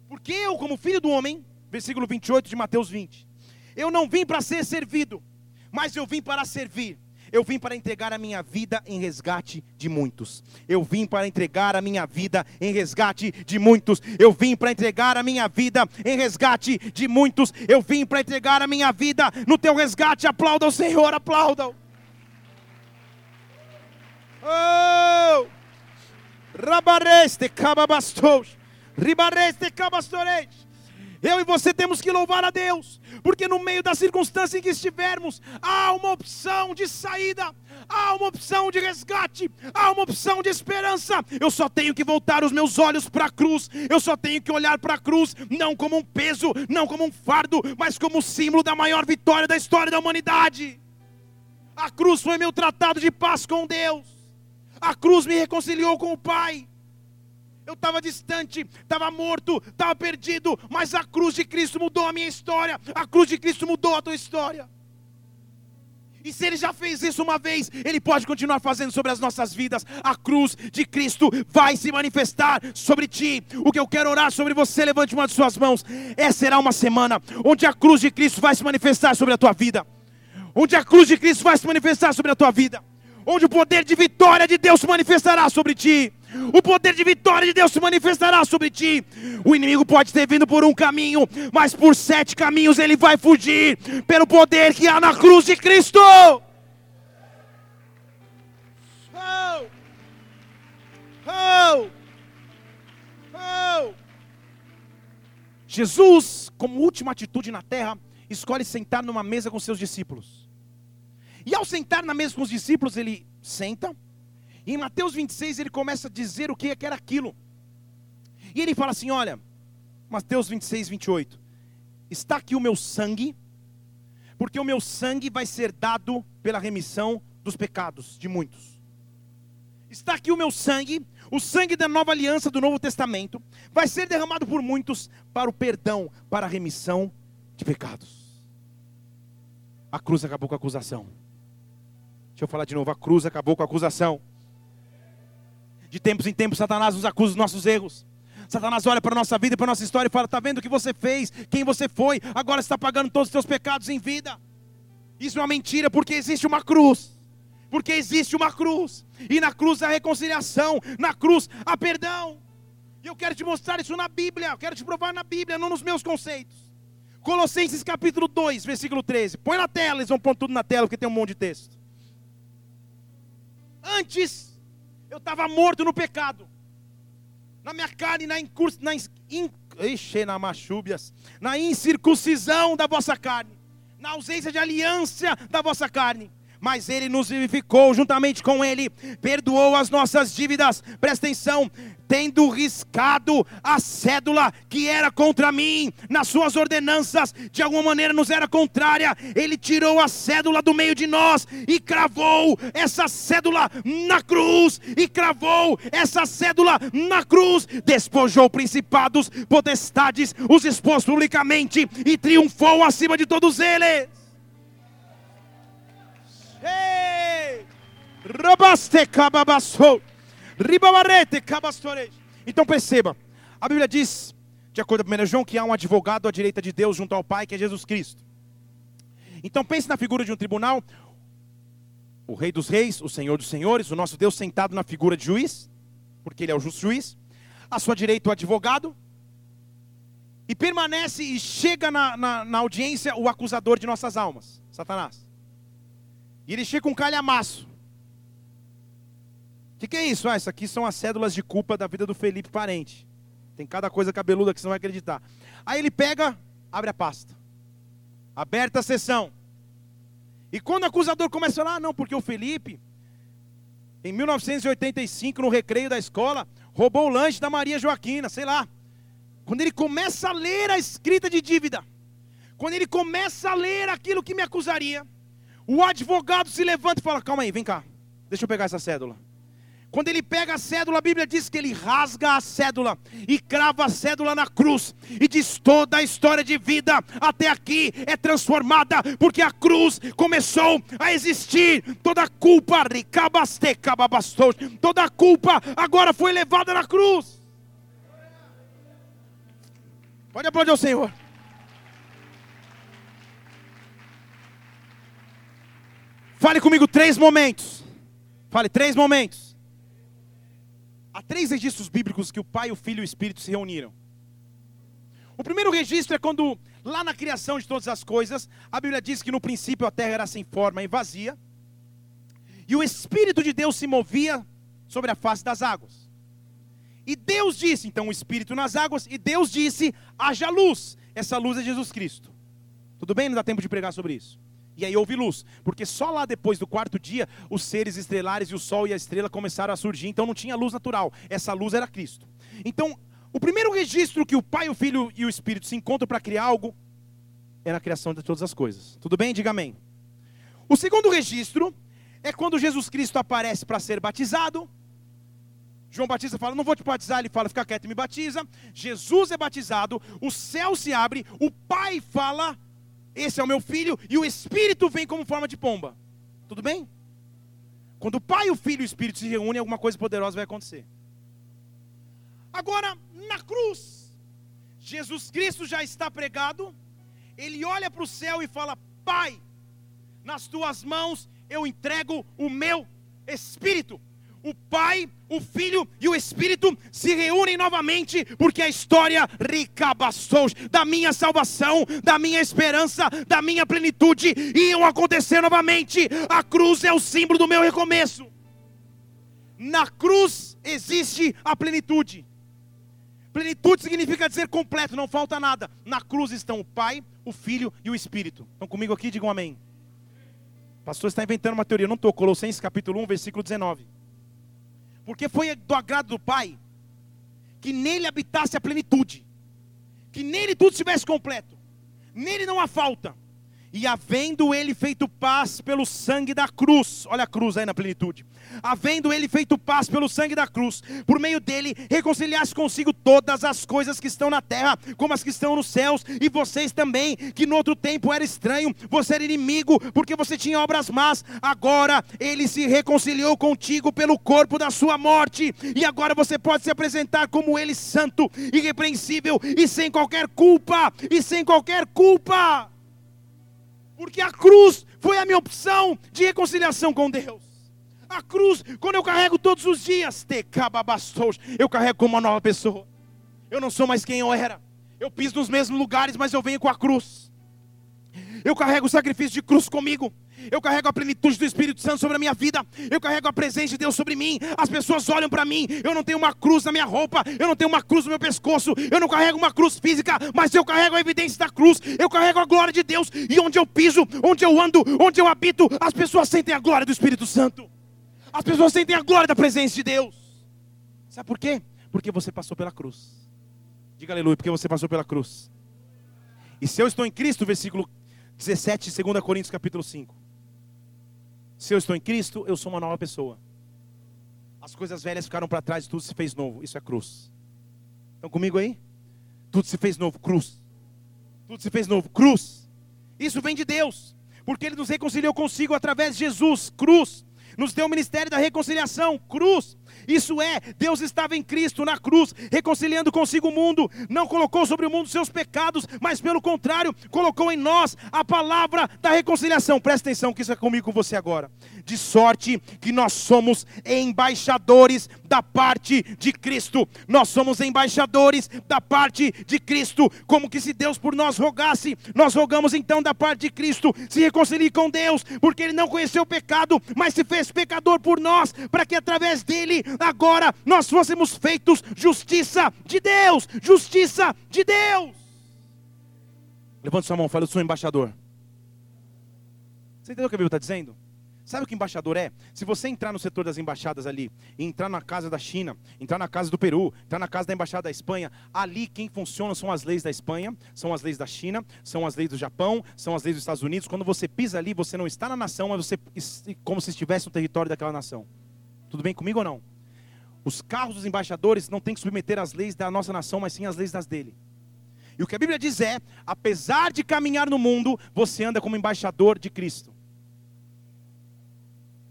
Porque eu, como filho do homem, versículo 28 de Mateus 20, eu não vim para ser servido, mas eu vim para servir Eu vim para entregar a minha vida em resgate de muitos. Eu vim para entregar a minha vida em resgate de muitos. Eu vim para entregar a minha vida em resgate de muitos. Eu vim para entregar a minha vida no teu resgate. Aplauda o Senhor, aplauda. Oh! Rabareste cababastos. Ribareste cabastorete. Eu e você temos que louvar a Deus, porque no meio da circunstância em que estivermos, há uma opção de saída, há uma opção de resgate, há uma opção de esperança. Eu só tenho que voltar os meus olhos para a cruz, eu só tenho que olhar para a cruz, não como um peso, não como um fardo, mas como símbolo da maior vitória da história da humanidade. A cruz foi meu tratado de paz com Deus, a cruz me reconciliou com o Pai. Eu estava distante, estava morto, estava perdido, mas a cruz de Cristo mudou a minha história. A cruz de Cristo mudou a tua história. E se ele já fez isso uma vez, ele pode continuar fazendo sobre as nossas vidas. A cruz de Cristo vai se manifestar sobre ti. O que eu quero orar sobre você, levante uma de suas mãos. Essa será uma semana onde a cruz de Cristo vai se manifestar sobre a tua vida. Onde a cruz de Cristo vai se manifestar sobre a tua vida. Onde o poder de vitória de Deus se manifestará sobre ti o poder de vitória de Deus se manifestará sobre ti. O inimigo pode ter vindo por um caminho, mas por sete caminhos ele vai fugir, pelo poder que há na cruz de Cristo. Oh! Oh! Oh! Jesus, como última atitude na terra, escolhe sentar numa mesa com seus discípulos. E ao sentar na mesa com os discípulos, ele senta e em Mateus 26 ele começa a dizer o que era aquilo. E ele fala assim: olha, Mateus 26, 28. Está aqui o meu sangue, porque o meu sangue vai ser dado pela remissão dos pecados de muitos. Está aqui o meu sangue, o sangue da nova aliança do Novo Testamento, vai ser derramado por muitos para o perdão, para a remissão de pecados. A cruz acabou com a acusação. Deixa eu falar de novo: a cruz acabou com a acusação. De tempos em tempos, Satanás nos acusa dos nossos erros. Satanás olha para a nossa vida e para a nossa história e fala: Está vendo o que você fez, quem você foi, agora está pagando todos os seus pecados em vida. Isso é uma mentira, porque existe uma cruz. Porque existe uma cruz. E na cruz há reconciliação, na cruz há perdão. E eu quero te mostrar isso na Bíblia, eu quero te provar na Bíblia, não nos meus conceitos. Colossenses capítulo 2, versículo 13. Põe na tela, eles vão pôr tudo na tela, porque tem um monte de texto. Antes eu estava morto no pecado. Na minha carne, na, incurs, na, in, ixi, na machúbias, na incircuncisão da vossa carne, na ausência de aliança da vossa carne mas ele nos vivificou juntamente com ele, perdoou as nossas dívidas. Presta atenção, tendo riscado a cédula que era contra mim, nas suas ordenanças, de alguma maneira nos era contrária, ele tirou a cédula do meio de nós e cravou essa cédula na cruz, e cravou essa cédula na cruz, despojou principados, potestades, os expôs publicamente e triunfou acima de todos eles. Então perceba, a Bíblia diz, de acordo com 1 João, que há um advogado à direita de Deus junto ao Pai, que é Jesus Cristo. Então pense na figura de um tribunal, o Rei dos Reis, o Senhor dos Senhores, o nosso Deus sentado na figura de juiz, porque Ele é o justo juiz. À sua direita o advogado, e permanece e chega na, na, na audiência o acusador de nossas almas, Satanás. E ele chega com um calhamaço. O que, que é isso? Ah, isso aqui são as cédulas de culpa da vida do Felipe Parente. Tem cada coisa cabeluda que você não vai acreditar. Aí ele pega, abre a pasta. Aberta a sessão. E quando o acusador começa a falar, ah, não, porque o Felipe, em 1985, no recreio da escola, roubou o lanche da Maria Joaquina, sei lá. Quando ele começa a ler a escrita de dívida, quando ele começa a ler aquilo que me acusaria, o advogado se levanta e fala: Calma aí, vem cá, deixa eu pegar essa cédula. Quando ele pega a cédula, a Bíblia diz que ele rasga a cédula e crava a cédula na cruz, e diz: toda a história de vida até aqui é transformada, porque a cruz começou a existir. Toda a culpa, toda a culpa agora foi levada na cruz. Pode aplaudir o Senhor. Fale comigo. comigo três momentos. Fale, três momentos. Há três registros bíblicos que o Pai, o Filho e o Espírito se reuniram. O primeiro registro é quando, lá na criação de todas as coisas, a Bíblia diz que no princípio a terra era sem forma e vazia, e o Espírito de Deus se movia sobre a face das águas. E Deus disse, então, o Espírito nas águas, e Deus disse: haja luz. Essa luz é Jesus Cristo. Tudo bem? Não dá tempo de pregar sobre isso. E aí houve luz, porque só lá depois do quarto dia os seres estelares e o sol e a estrela começaram a surgir, então não tinha luz natural. Essa luz era Cristo. Então, o primeiro registro que o Pai, o Filho e o Espírito se encontram para criar algo é na criação de todas as coisas. Tudo bem? Diga amém. O segundo registro é quando Jesus Cristo aparece para ser batizado. João Batista fala: Não vou te batizar. Ele fala: Fica quieto e me batiza. Jesus é batizado. O céu se abre. O Pai fala: esse é o meu filho, e o Espírito vem como forma de pomba. Tudo bem? Quando o Pai, o Filho e o Espírito se reúnem, alguma coisa poderosa vai acontecer. Agora, na cruz, Jesus Cristo já está pregado, ele olha para o céu e fala: Pai, nas tuas mãos eu entrego o meu espírito o Pai, o Filho e o Espírito se reúnem novamente, porque a história ricabassou da minha salvação, da minha esperança, da minha plenitude iam acontecer novamente. A cruz é o símbolo do meu recomeço. Na cruz existe a plenitude. Plenitude significa dizer completo, não falta nada. Na cruz estão o Pai, o Filho e o Espírito. Estão comigo aqui? Digam amém. O pastor está inventando uma teoria, não estou. Colossenses capítulo 1, versículo 19 porque foi do agrado do Pai que nele habitasse a plenitude, que nele tudo estivesse completo, nele não há falta. E havendo ele feito paz pelo sangue da cruz, olha a cruz aí na plenitude. Havendo ele feito paz pelo sangue da cruz, por meio dele reconciliasse consigo todas as coisas que estão na terra, como as que estão nos céus, e vocês também, que no outro tempo era estranho, você era inimigo, porque você tinha obras más, agora ele se reconciliou contigo pelo corpo da sua morte, e agora você pode se apresentar como ele santo, irrepreensível e sem qualquer culpa, e sem qualquer culpa porque a cruz foi a minha opção de reconciliação com Deus. A cruz, quando eu carrego todos os dias, eu carrego como uma nova pessoa. Eu não sou mais quem eu era. Eu piso nos mesmos lugares, mas eu venho com a cruz. Eu carrego o sacrifício de cruz comigo. Eu carrego a plenitude do Espírito Santo sobre a minha vida. Eu carrego a presença de Deus sobre mim. As pessoas olham para mim. Eu não tenho uma cruz na minha roupa. Eu não tenho uma cruz no meu pescoço. Eu não carrego uma cruz física. Mas eu carrego a evidência da cruz. Eu carrego a glória de Deus. E onde eu piso, onde eu ando, onde eu habito, as pessoas sentem a glória do Espírito Santo. As pessoas sentem a glória da presença de Deus. Sabe por quê? Porque você passou pela cruz. Diga aleluia, porque você passou pela cruz. E se eu estou em Cristo, versículo 17, 2 Coríntios capítulo 5. Se eu estou em Cristo, eu sou uma nova pessoa. As coisas velhas ficaram para trás e tudo se fez novo. Isso é cruz. Estão comigo aí? Tudo se fez novo, cruz. Tudo se fez novo, cruz. Isso vem de Deus, porque Ele nos reconciliou consigo através de Jesus, cruz. Nos deu o ministério da reconciliação, cruz. Isso é, Deus estava em Cristo na cruz, reconciliando consigo o mundo, não colocou sobre o mundo seus pecados, mas pelo contrário, colocou em nós a palavra da reconciliação. Presta atenção que isso é comigo com você agora. De sorte que nós somos embaixadores da parte de Cristo. Nós somos embaixadores da parte de Cristo, como que se Deus por nós rogasse, nós rogamos então da parte de Cristo, se reconcilie com Deus, porque ele não conheceu o pecado, mas se fez pecador por nós, para que através dele agora nós fôssemos feitos justiça de Deus, justiça de Deus. Levante sua mão, fala, eu sou embaixador. Você entendeu o que a Bíblia está dizendo? Sabe o que embaixador é? Se você entrar no setor das embaixadas ali, entrar na casa da China, entrar na casa do Peru, entrar na casa da embaixada da Espanha, ali quem funciona são as leis da Espanha, são as leis da China, são as leis do Japão, são as leis dos Estados Unidos. Quando você pisa ali, você não está na nação, mas você como se estivesse no território daquela nação. Tudo bem comigo ou não? Os carros dos embaixadores não têm que submeter às leis da nossa nação, mas sim às leis das dele. E o que a Bíblia diz é: apesar de caminhar no mundo, você anda como embaixador de Cristo.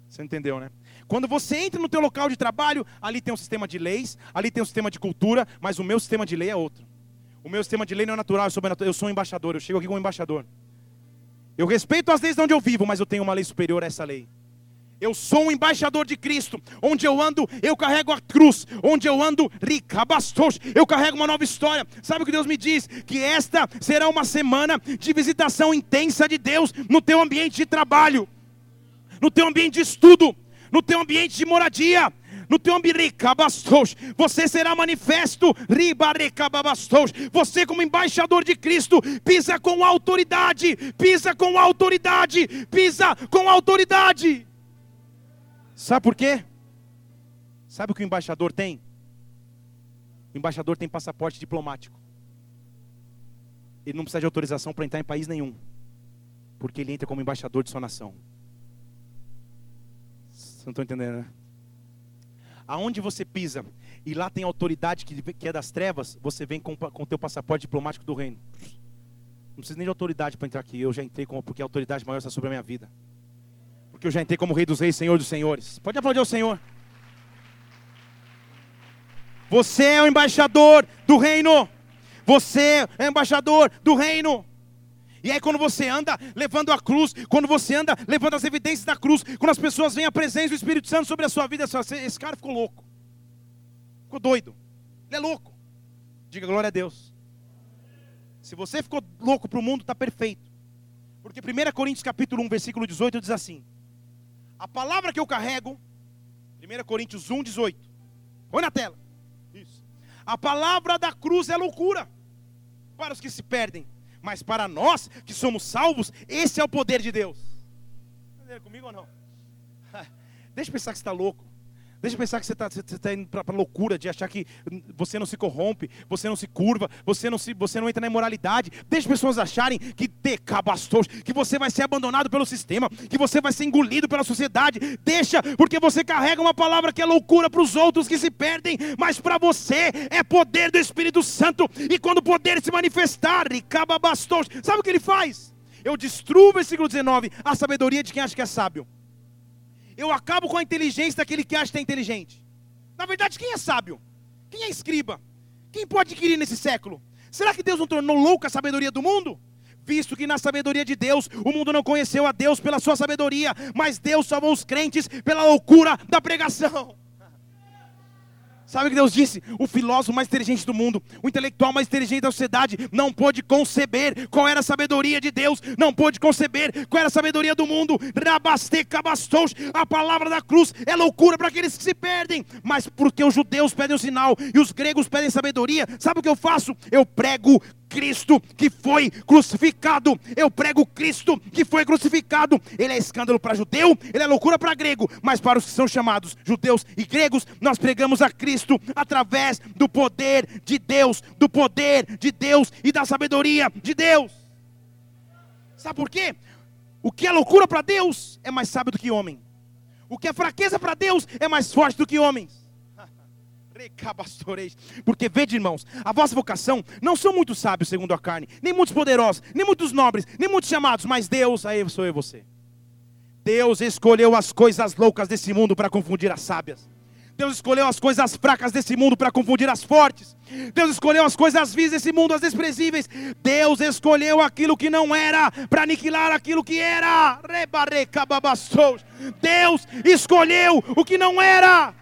Você entendeu, né? Quando você entra no teu local de trabalho, ali tem um sistema de leis, ali tem um sistema de cultura, mas o meu sistema de lei é outro. O meu sistema de lei não é natural, eu sou, eu sou um embaixador, eu chego aqui como embaixador. Eu respeito as leis de onde eu vivo, mas eu tenho uma lei superior a essa lei. Eu sou um embaixador de Cristo. Onde eu ando, eu carrego a cruz. Onde eu ando, rica, bastos, eu carrego uma nova história. Sabe o que Deus me diz? Que esta será uma semana de visitação intensa de Deus no teu ambiente de trabalho, no teu ambiente de estudo, no teu ambiente de moradia. No teu ambiente, você será manifesto, você como embaixador de Cristo, pisa com autoridade, pisa com autoridade, pisa com autoridade. Sabe por quê? Sabe o que o embaixador tem? O embaixador tem passaporte diplomático. Ele não precisa de autorização para entrar em país nenhum, porque ele entra como embaixador de sua nação. Vocês não estão entendendo, né? Aonde você pisa e lá tem autoridade que, é das trevas, você vem com o teu passaporte diplomático do reino. Não precisa nem de autoridade para entrar aqui. Eu já entrei com, porque a autoridade maior está sobre a minha vida. Porque eu já entrei como Rei dos Reis, Senhor dos Senhores. Pode aplaudir ao Senhor. Você é o embaixador do reino. Você é o embaixador do reino. E aí, quando você anda levando a cruz, quando você anda levando as evidências da cruz, quando as pessoas veem a presença do Espírito Santo sobre a sua vida, esse cara ficou louco, ficou doido, ele é louco. Diga glória a Deus. Se você ficou louco para o mundo, está perfeito. Porque 1 Coríntios capítulo 1, versículo 18 diz assim: a palavra que eu carrego, 1 Coríntios 1, 18. Põe na tela. Isso. A palavra da cruz é loucura para os que se perdem, mas para nós que somos salvos, esse é o poder de Deus. Comigo ou não? [laughs] Deixa eu pensar que você está louco. Deixa eu pensar que você está tá indo para a loucura de achar que você não se corrompe, você não se curva, você não, se, você não entra na imoralidade. Deixa as pessoas acharem que decabastou, que você vai ser abandonado pelo sistema, que você vai ser engolido pela sociedade. Deixa, porque você carrega uma palavra que é loucura para os outros que se perdem, mas para você é poder do Espírito Santo. E quando o poder se manifestar, sabe o que ele faz? Eu destruo, versículo 19, a sabedoria de quem acha que é sábio eu acabo com a inteligência daquele que acha que é inteligente. Na verdade, quem é sábio? Quem é escriba? Quem pode adquirir nesse século? Será que Deus não tornou louca a sabedoria do mundo? Visto que na sabedoria de Deus, o mundo não conheceu a Deus pela sua sabedoria, mas Deus salvou os crentes pela loucura da pregação. Sabe o que Deus disse? O filósofo mais inteligente do mundo, o intelectual mais inteligente da sociedade, não pôde conceber qual era a sabedoria de Deus, não pôde conceber qual era a sabedoria do mundo. A palavra da cruz é loucura para aqueles que se perdem, mas porque os judeus pedem o sinal e os gregos pedem sabedoria, sabe o que eu faço? Eu prego Cristo que foi crucificado. Eu prego Cristo que foi crucificado. Ele é escândalo para judeu, ele é loucura para grego, mas para os que são chamados judeus e gregos, nós pregamos a Cristo através do poder de Deus, do poder de Deus e da sabedoria de Deus. Sabe por quê? O que é loucura para Deus é mais sábio do que homem. O que é fraqueza para Deus é mais forte do que homens. Porque vede, irmãos, a vossa vocação não são muito sábios segundo a carne, nem muitos poderosos, nem muitos nobres, nem muitos chamados, mas Deus, aí sou eu e você. Deus escolheu as coisas loucas desse mundo para confundir as sábias. Deus escolheu as coisas fracas desse mundo para confundir as fortes. Deus escolheu as coisas vis desse mundo, as desprezíveis. Deus escolheu aquilo que não era para aniquilar aquilo que era. Deus escolheu o que não era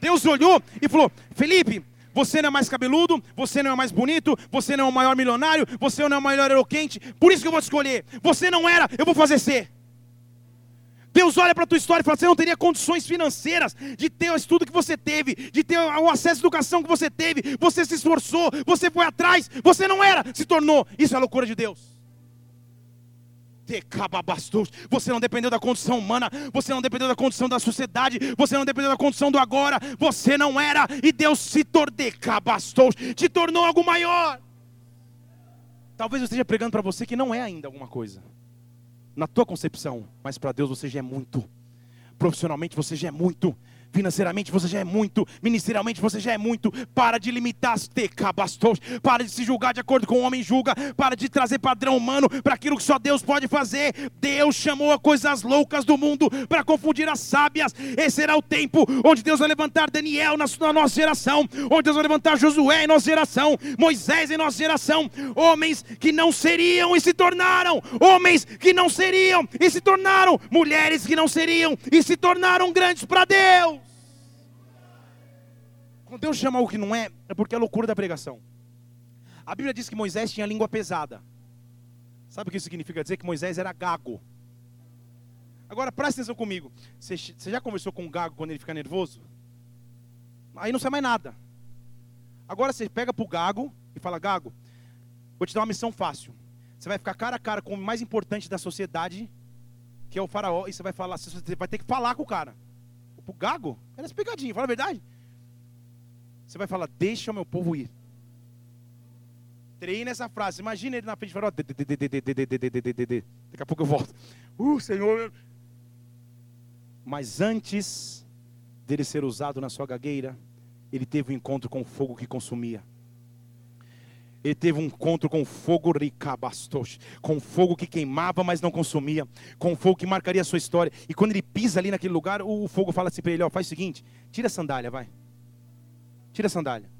Deus olhou e falou: Felipe, você não é mais cabeludo, você não é mais bonito, você não é o maior milionário, você não é o maior eloquente, por isso que eu vou te escolher. Você não era, eu vou fazer ser. Deus olha para a tua história e fala: você não teria condições financeiras de ter o estudo que você teve, de ter o acesso à educação que você teve, você se esforçou, você foi atrás, você não era, se tornou. Isso é a loucura de Deus. Você não dependeu da condição humana, você não dependeu da condição da sociedade, você não dependeu da condição do agora, você não era, e Deus se tornou, te tornou algo maior. Talvez eu esteja pregando para você que não é ainda alguma coisa, na tua concepção, mas para Deus você já é muito, profissionalmente você já é muito, Financeiramente você já é muito, ministerialmente você já é muito. Para de limitar as tecabastos, para de se julgar de acordo com o homem julga, para de trazer padrão humano para aquilo que só Deus pode fazer. Deus chamou a coisas loucas do mundo para confundir as sábias. Esse será o tempo onde Deus vai levantar Daniel na, na nossa geração, onde Deus vai levantar Josué em nossa geração, Moisés em nossa geração, homens que não seriam e se tornaram, homens que não seriam e se tornaram, mulheres que não seriam e se tornaram grandes para Deus. Quando Deus chama o que não é, é porque é loucura da pregação. A Bíblia diz que Moisés tinha língua pesada. Sabe o que isso significa? Dizer que Moisés era gago. Agora presta atenção comigo. Você, já conversou com um gago quando ele fica nervoso? Aí não sai mais nada. Agora você pega para o gago e fala: Gago, vou te dar uma missão fácil. Você vai ficar cara a cara com o mais importante da sociedade, que é o faraó, e você vai falar, você vai ter que falar com o cara. O gago? Era pegadinha, fala a verdade. Você vai falar, deixa o meu povo ir. Treina essa frase. Imagina ele na frente e fala, daqui a pouco eu volto. Uh, Senhor. Mas antes dele ser usado na sua gagueira, ele teve um encontro com o fogo que consumia. Ele teve um encontro com fogo ricabastos, com fogo que queimava, mas não consumia, com fogo que marcaria a sua história. E quando ele pisa ali naquele lugar, o fogo fala assim para ele: ó, faz o seguinte, tira a sandália, vai. Tira a sandália.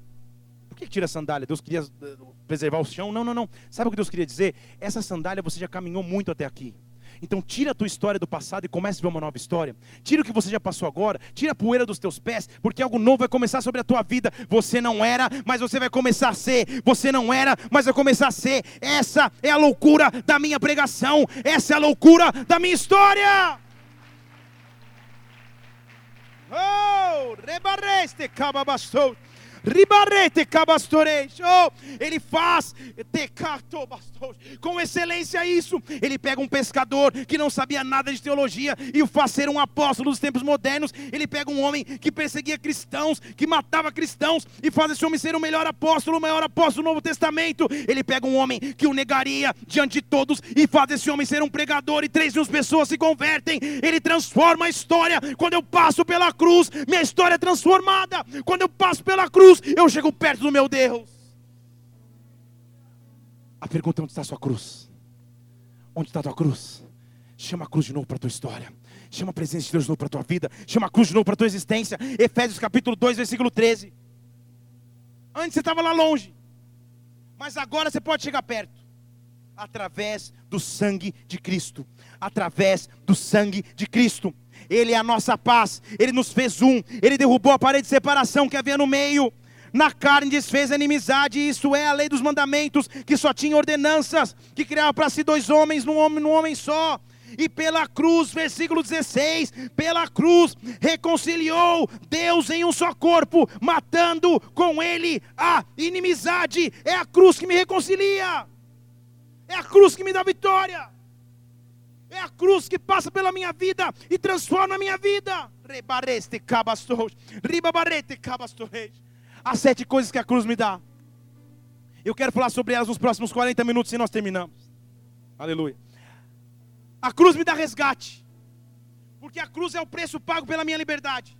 Por que tira a sandália? Deus queria eh, preservar o chão? Não, não, não. Sabe o que Deus queria dizer? Essa sandália você já caminhou muito até aqui. Então tira a tua história do passado e comece a ver uma nova história. Tira o que você já passou agora, tira a poeira dos teus pés, porque algo novo vai começar sobre a tua vida. Você não era, mas você vai começar a ser. Você não era, mas vai começar a ser. Essa é a loucura da minha pregação. Essa é a loucura da minha história. Oh, rebarreste cababastou. Ribarete cabastoreis. Oh, ele faz com excelência isso. Ele pega um pescador que não sabia nada de teologia e o faz ser um apóstolo dos tempos modernos. Ele pega um homem que perseguia cristãos, que matava cristãos e faz esse homem ser o melhor apóstolo, o maior apóstolo do Novo Testamento. Ele pega um homem que o negaria diante de todos e faz esse homem ser um pregador e três mil pessoas se convertem. Ele transforma a história. Quando eu passo pela cruz, minha história é transformada. Quando eu passo pela cruz, eu chego perto do meu Deus. A pergunta é onde está a sua cruz? Onde está a tua cruz? Chama a cruz de novo para a tua história. Chama a presença de Deus de novo para a tua vida. Chama a cruz de novo para a tua existência. Efésios capítulo 2, versículo 13. Antes você estava lá longe. Mas agora você pode chegar perto. Através do sangue de Cristo. Através do sangue de Cristo. Ele é a nossa paz, Ele nos fez um, Ele derrubou a parede de separação que havia no meio. Na carne desfez a inimizade, isso é a lei dos mandamentos, que só tinha ordenanças, que criava para si dois homens num homem, num homem só. E pela cruz, versículo 16, pela cruz reconciliou Deus em um só corpo, matando com ele a inimizade. É a cruz que me reconcilia, é a cruz que me dá vitória. É a cruz que passa pela minha vida e transforma a minha vida. As sete coisas que a cruz me dá. Eu quero falar sobre elas nos próximos 40 minutos e nós terminamos. Aleluia. A cruz me dá resgate. Porque a cruz é o preço pago pela minha liberdade.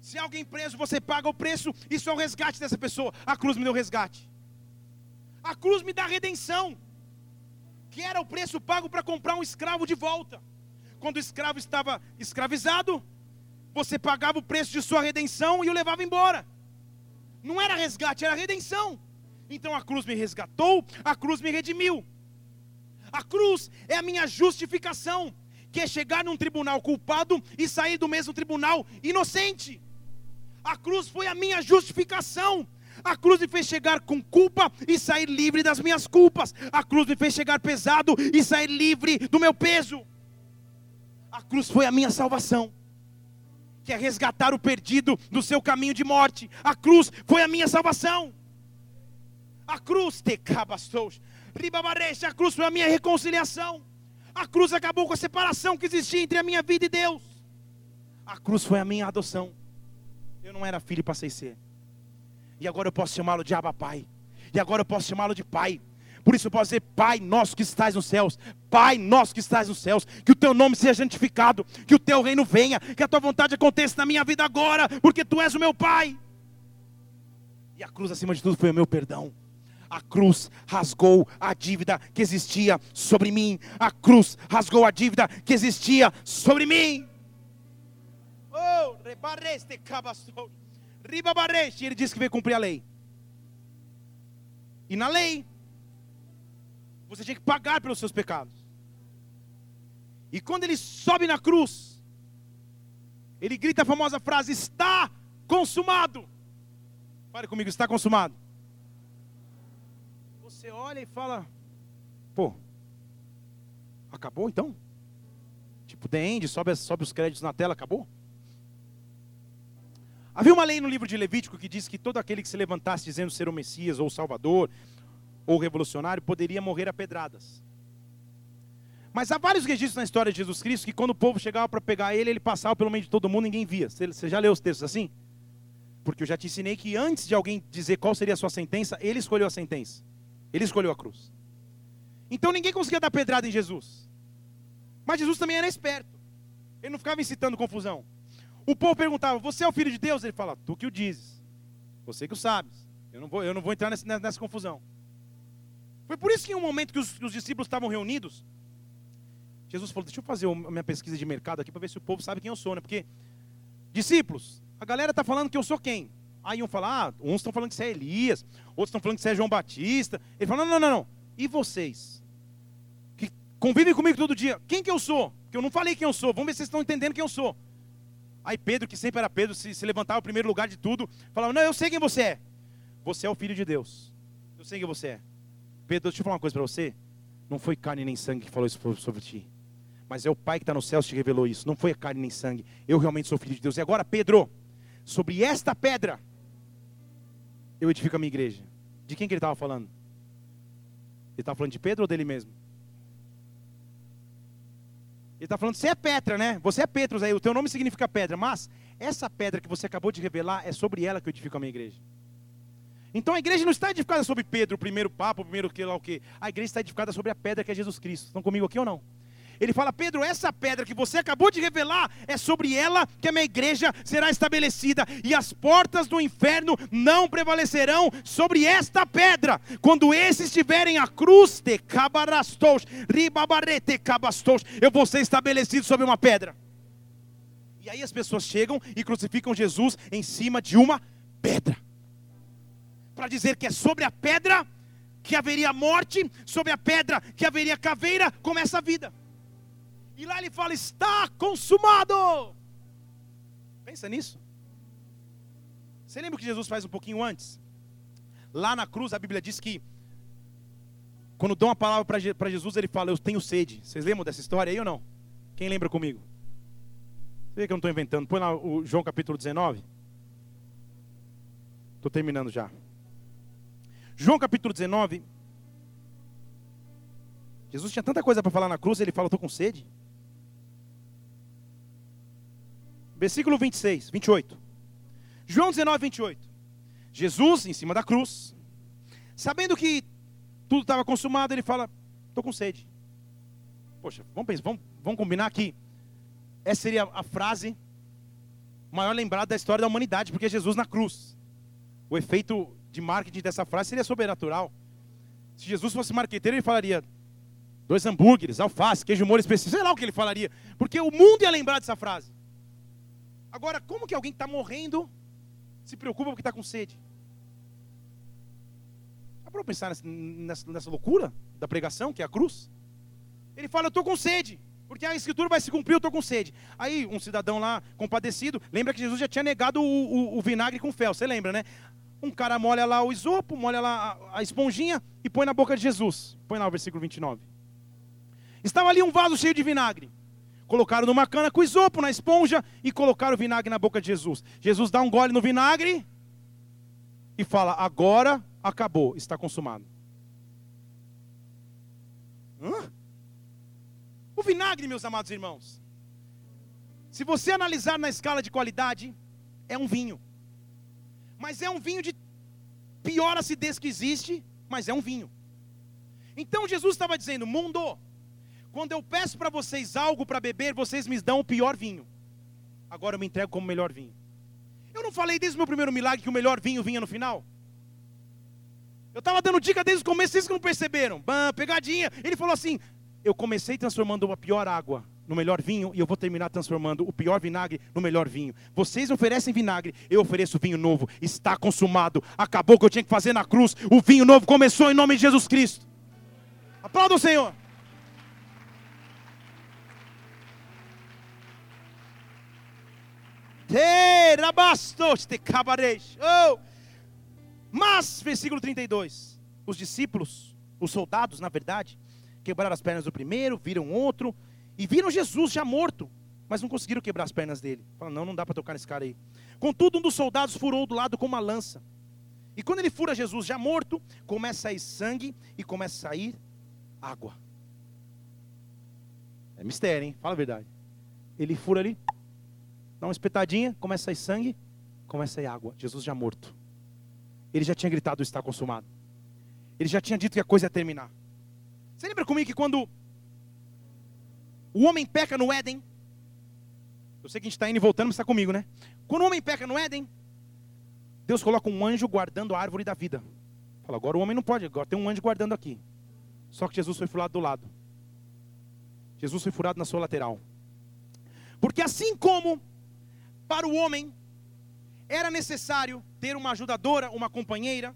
Se alguém preso, você paga o preço, isso é o resgate dessa pessoa. A cruz me deu resgate. A cruz me dá redenção que era o preço pago para comprar um escravo de volta. Quando o escravo estava escravizado, você pagava o preço de sua redenção e o levava embora. Não era resgate, era redenção. Então a cruz me resgatou, a cruz me redimiu. A cruz é a minha justificação, que é chegar num tribunal culpado e sair do mesmo tribunal inocente. A cruz foi a minha justificação. A cruz me fez chegar com culpa e sair livre das minhas culpas. A cruz me fez chegar pesado e sair livre do meu peso. A cruz foi a minha salvação, que é resgatar o perdido do seu caminho de morte. A cruz foi a minha salvação. A cruz, te ribabareche, a cruz foi a minha reconciliação. A cruz acabou com a separação que existia entre a minha vida e Deus. A cruz foi a minha adoção. Eu não era filho e passei a ser. E agora eu posso chamá-lo de Abba Pai. E agora eu posso chamá-lo de Pai. Por isso eu posso dizer, Pai nosso que estás nos céus, Pai nosso que estás nos céus, que o teu nome seja santificado, que o teu reino venha, que a tua vontade aconteça na minha vida agora, porque tu és o meu Pai. E a cruz acima de tudo foi o meu perdão. A cruz rasgou a dívida que existia sobre mim. A cruz rasgou a dívida que existia sobre mim. Oh. Ele disse que veio cumprir a lei. E na lei, você tinha que pagar pelos seus pecados. E quando ele sobe na cruz, ele grita a famosa frase: Está consumado. Pare comigo, está consumado. Você olha e fala: Pô, acabou então? Tipo, The End, sobe, sobe os créditos na tela, acabou? Havia uma lei no livro de Levítico que diz que todo aquele que se levantasse dizendo ser o Messias, ou o Salvador, ou revolucionário, poderia morrer a pedradas. Mas há vários registros na história de Jesus Cristo que quando o povo chegava para pegar ele, ele passava pelo meio de todo mundo, ninguém via. Você já leu os textos assim? Porque eu já te ensinei que antes de alguém dizer qual seria a sua sentença, ele escolheu a sentença. Ele escolheu a cruz. Então ninguém conseguia dar pedrada em Jesus. Mas Jesus também era esperto. Ele não ficava incitando confusão. O povo perguntava: Você é o filho de Deus? Ele fala: Tu que o dizes. Você que o sabes. Eu não vou, eu não vou entrar nessa, nessa confusão. Foi por isso que em um momento que os, os discípulos estavam reunidos, Jesus falou: Deixa eu fazer a minha pesquisa de mercado aqui para ver se o povo sabe quem eu sou, né? Porque, discípulos, a galera está falando que eu sou quem? Aí um fala: Ah, uns estão falando que você é Elias, outros estão falando que você é João Batista. Ele fala: Não, não, não, não. E vocês? Que convivem comigo todo dia. Quem que eu sou? Que eu não falei quem eu sou. Vamos ver se vocês estão entendendo quem eu sou. Aí Pedro, que sempre era Pedro, se, se levantava no primeiro lugar de tudo, falava: Não, eu sei quem você é. Você é o filho de Deus. Eu sei quem você é. Pedro, deixa eu falar uma coisa para você. Não foi carne nem sangue que falou isso sobre ti. Mas é o Pai que está no céu que te revelou isso. Não foi carne nem sangue. Eu realmente sou filho de Deus. E agora, Pedro, sobre esta pedra, eu edifico a minha igreja. De quem que ele estava falando? Ele estava falando de Pedro ou dele mesmo? Ele está falando, você é Petra, né? Você é Petros aí, o teu nome significa pedra, mas essa pedra que você acabou de revelar é sobre ela que eu edifico a minha igreja. Então a igreja não está edificada sobre Pedro, o primeiro papa, o primeiro que lá o que. A igreja está edificada sobre a pedra que é Jesus Cristo. Estão comigo aqui ou não? Ele fala: Pedro, essa pedra que você acabou de revelar, é sobre ela que a minha igreja será estabelecida, e as portas do inferno não prevalecerão sobre esta pedra. Quando esses estiverem a cruz, te cabarastos, ribabarete cabastos, eu vou ser estabelecido sobre uma pedra. E aí as pessoas chegam e crucificam Jesus em cima de uma pedra. Para dizer que é sobre a pedra que haveria morte, sobre a pedra que haveria caveira, começa a vida. E lá ele fala: está consumado. Pensa nisso. Você lembra o que Jesus faz um pouquinho antes? Lá na cruz, a Bíblia diz que, quando dão a palavra para Jesus, ele fala: Eu tenho sede. Vocês lembram dessa história aí ou não? Quem lembra comigo? Você vê que eu não estou inventando. Põe lá o João capítulo 19. Estou terminando já. João capítulo 19. Jesus tinha tanta coisa para falar na cruz, ele fala: Estou com sede. Versículo 26, 28. João 19, 28. Jesus em cima da cruz, sabendo que tudo estava consumado, ele fala: Estou com sede. Poxa, vamos, pensar, vamos, vamos combinar aqui. Essa seria a frase maior lembrada da história da humanidade, porque Jesus na cruz. O efeito de marketing dessa frase seria sobrenatural. Se Jesus fosse marqueteiro, ele falaria: dois hambúrgueres, alface, queijo molho específico, sei lá o que ele falaria, porque o mundo ia lembrar dessa frase. Agora, como que alguém que está morrendo se preocupa porque está com sede? Dá para pensar nessa, nessa, nessa, loucura da pregação, que é a cruz? Ele fala, eu estou com sede, porque a escritura vai se cumprir, eu estou com sede. Aí um cidadão lá, compadecido, lembra que Jesus já tinha negado o, o, o vinagre com fel, você lembra, né? Um cara molha lá o isopo, molha lá a, esponjinha e põe na boca de Jesus. Põe lá o versículo 29. Estava ali um vaso cheio de vinagre. Colocaram numa cana com isopo na esponja e colocaram o vinagre na boca de Jesus. Jesus dá um gole no vinagre e fala: Agora acabou, está consumado. Hã? O vinagre, meus amados irmãos, se você analisar na escala de qualidade, é um vinho. Mas é um vinho de pior acidez que existe, mas é um vinho. Então Jesus estava dizendo: Mundo, quando eu peço para vocês algo para beber, vocês me dão o pior vinho. Agora eu me entrego como o melhor vinho. Eu não falei desde o meu primeiro milagre que o melhor vinho vinha no final? Eu estava dando dica desde o começo, vocês que não perceberam. Bam, pegadinha. Ele falou assim: Eu comecei transformando a pior água no melhor vinho e eu vou terminar transformando o pior vinagre no melhor vinho. Vocês oferecem vinagre, eu ofereço vinho novo. Está consumado. Acabou o que eu tinha que fazer na cruz. O vinho novo começou em nome de Jesus Cristo. Aplauda o Senhor. Oh! Mas, versículo 32, os discípulos, os soldados, na verdade, quebraram as pernas do primeiro, viram outro, e viram Jesus já morto, mas não conseguiram quebrar as pernas dele. Falaram, não, não dá para tocar nesse cara aí. Contudo, um dos soldados furou do lado com uma lança. E quando ele fura Jesus já morto, começa a sair sangue e começa a sair água. É mistério, hein? Fala a verdade. Ele fura ali, dá uma espetadinha, começa a sair sangue, começa a sair água. Jesus já morto. Ele já tinha gritado: está consumado. Ele já tinha dito que a coisa ia terminar. Você lembra comigo que quando o homem peca no Éden, eu sei que a gente está indo e voltando, mas está comigo, né? Quando o homem peca no Éden, Deus coloca um anjo guardando a árvore da vida. Fala, agora o homem não pode, agora tem um anjo guardando aqui. Só que Jesus foi furado do lado. Jesus foi furado na sua lateral. Porque assim como para o homem era necessário ter uma ajudadora, uma companheira,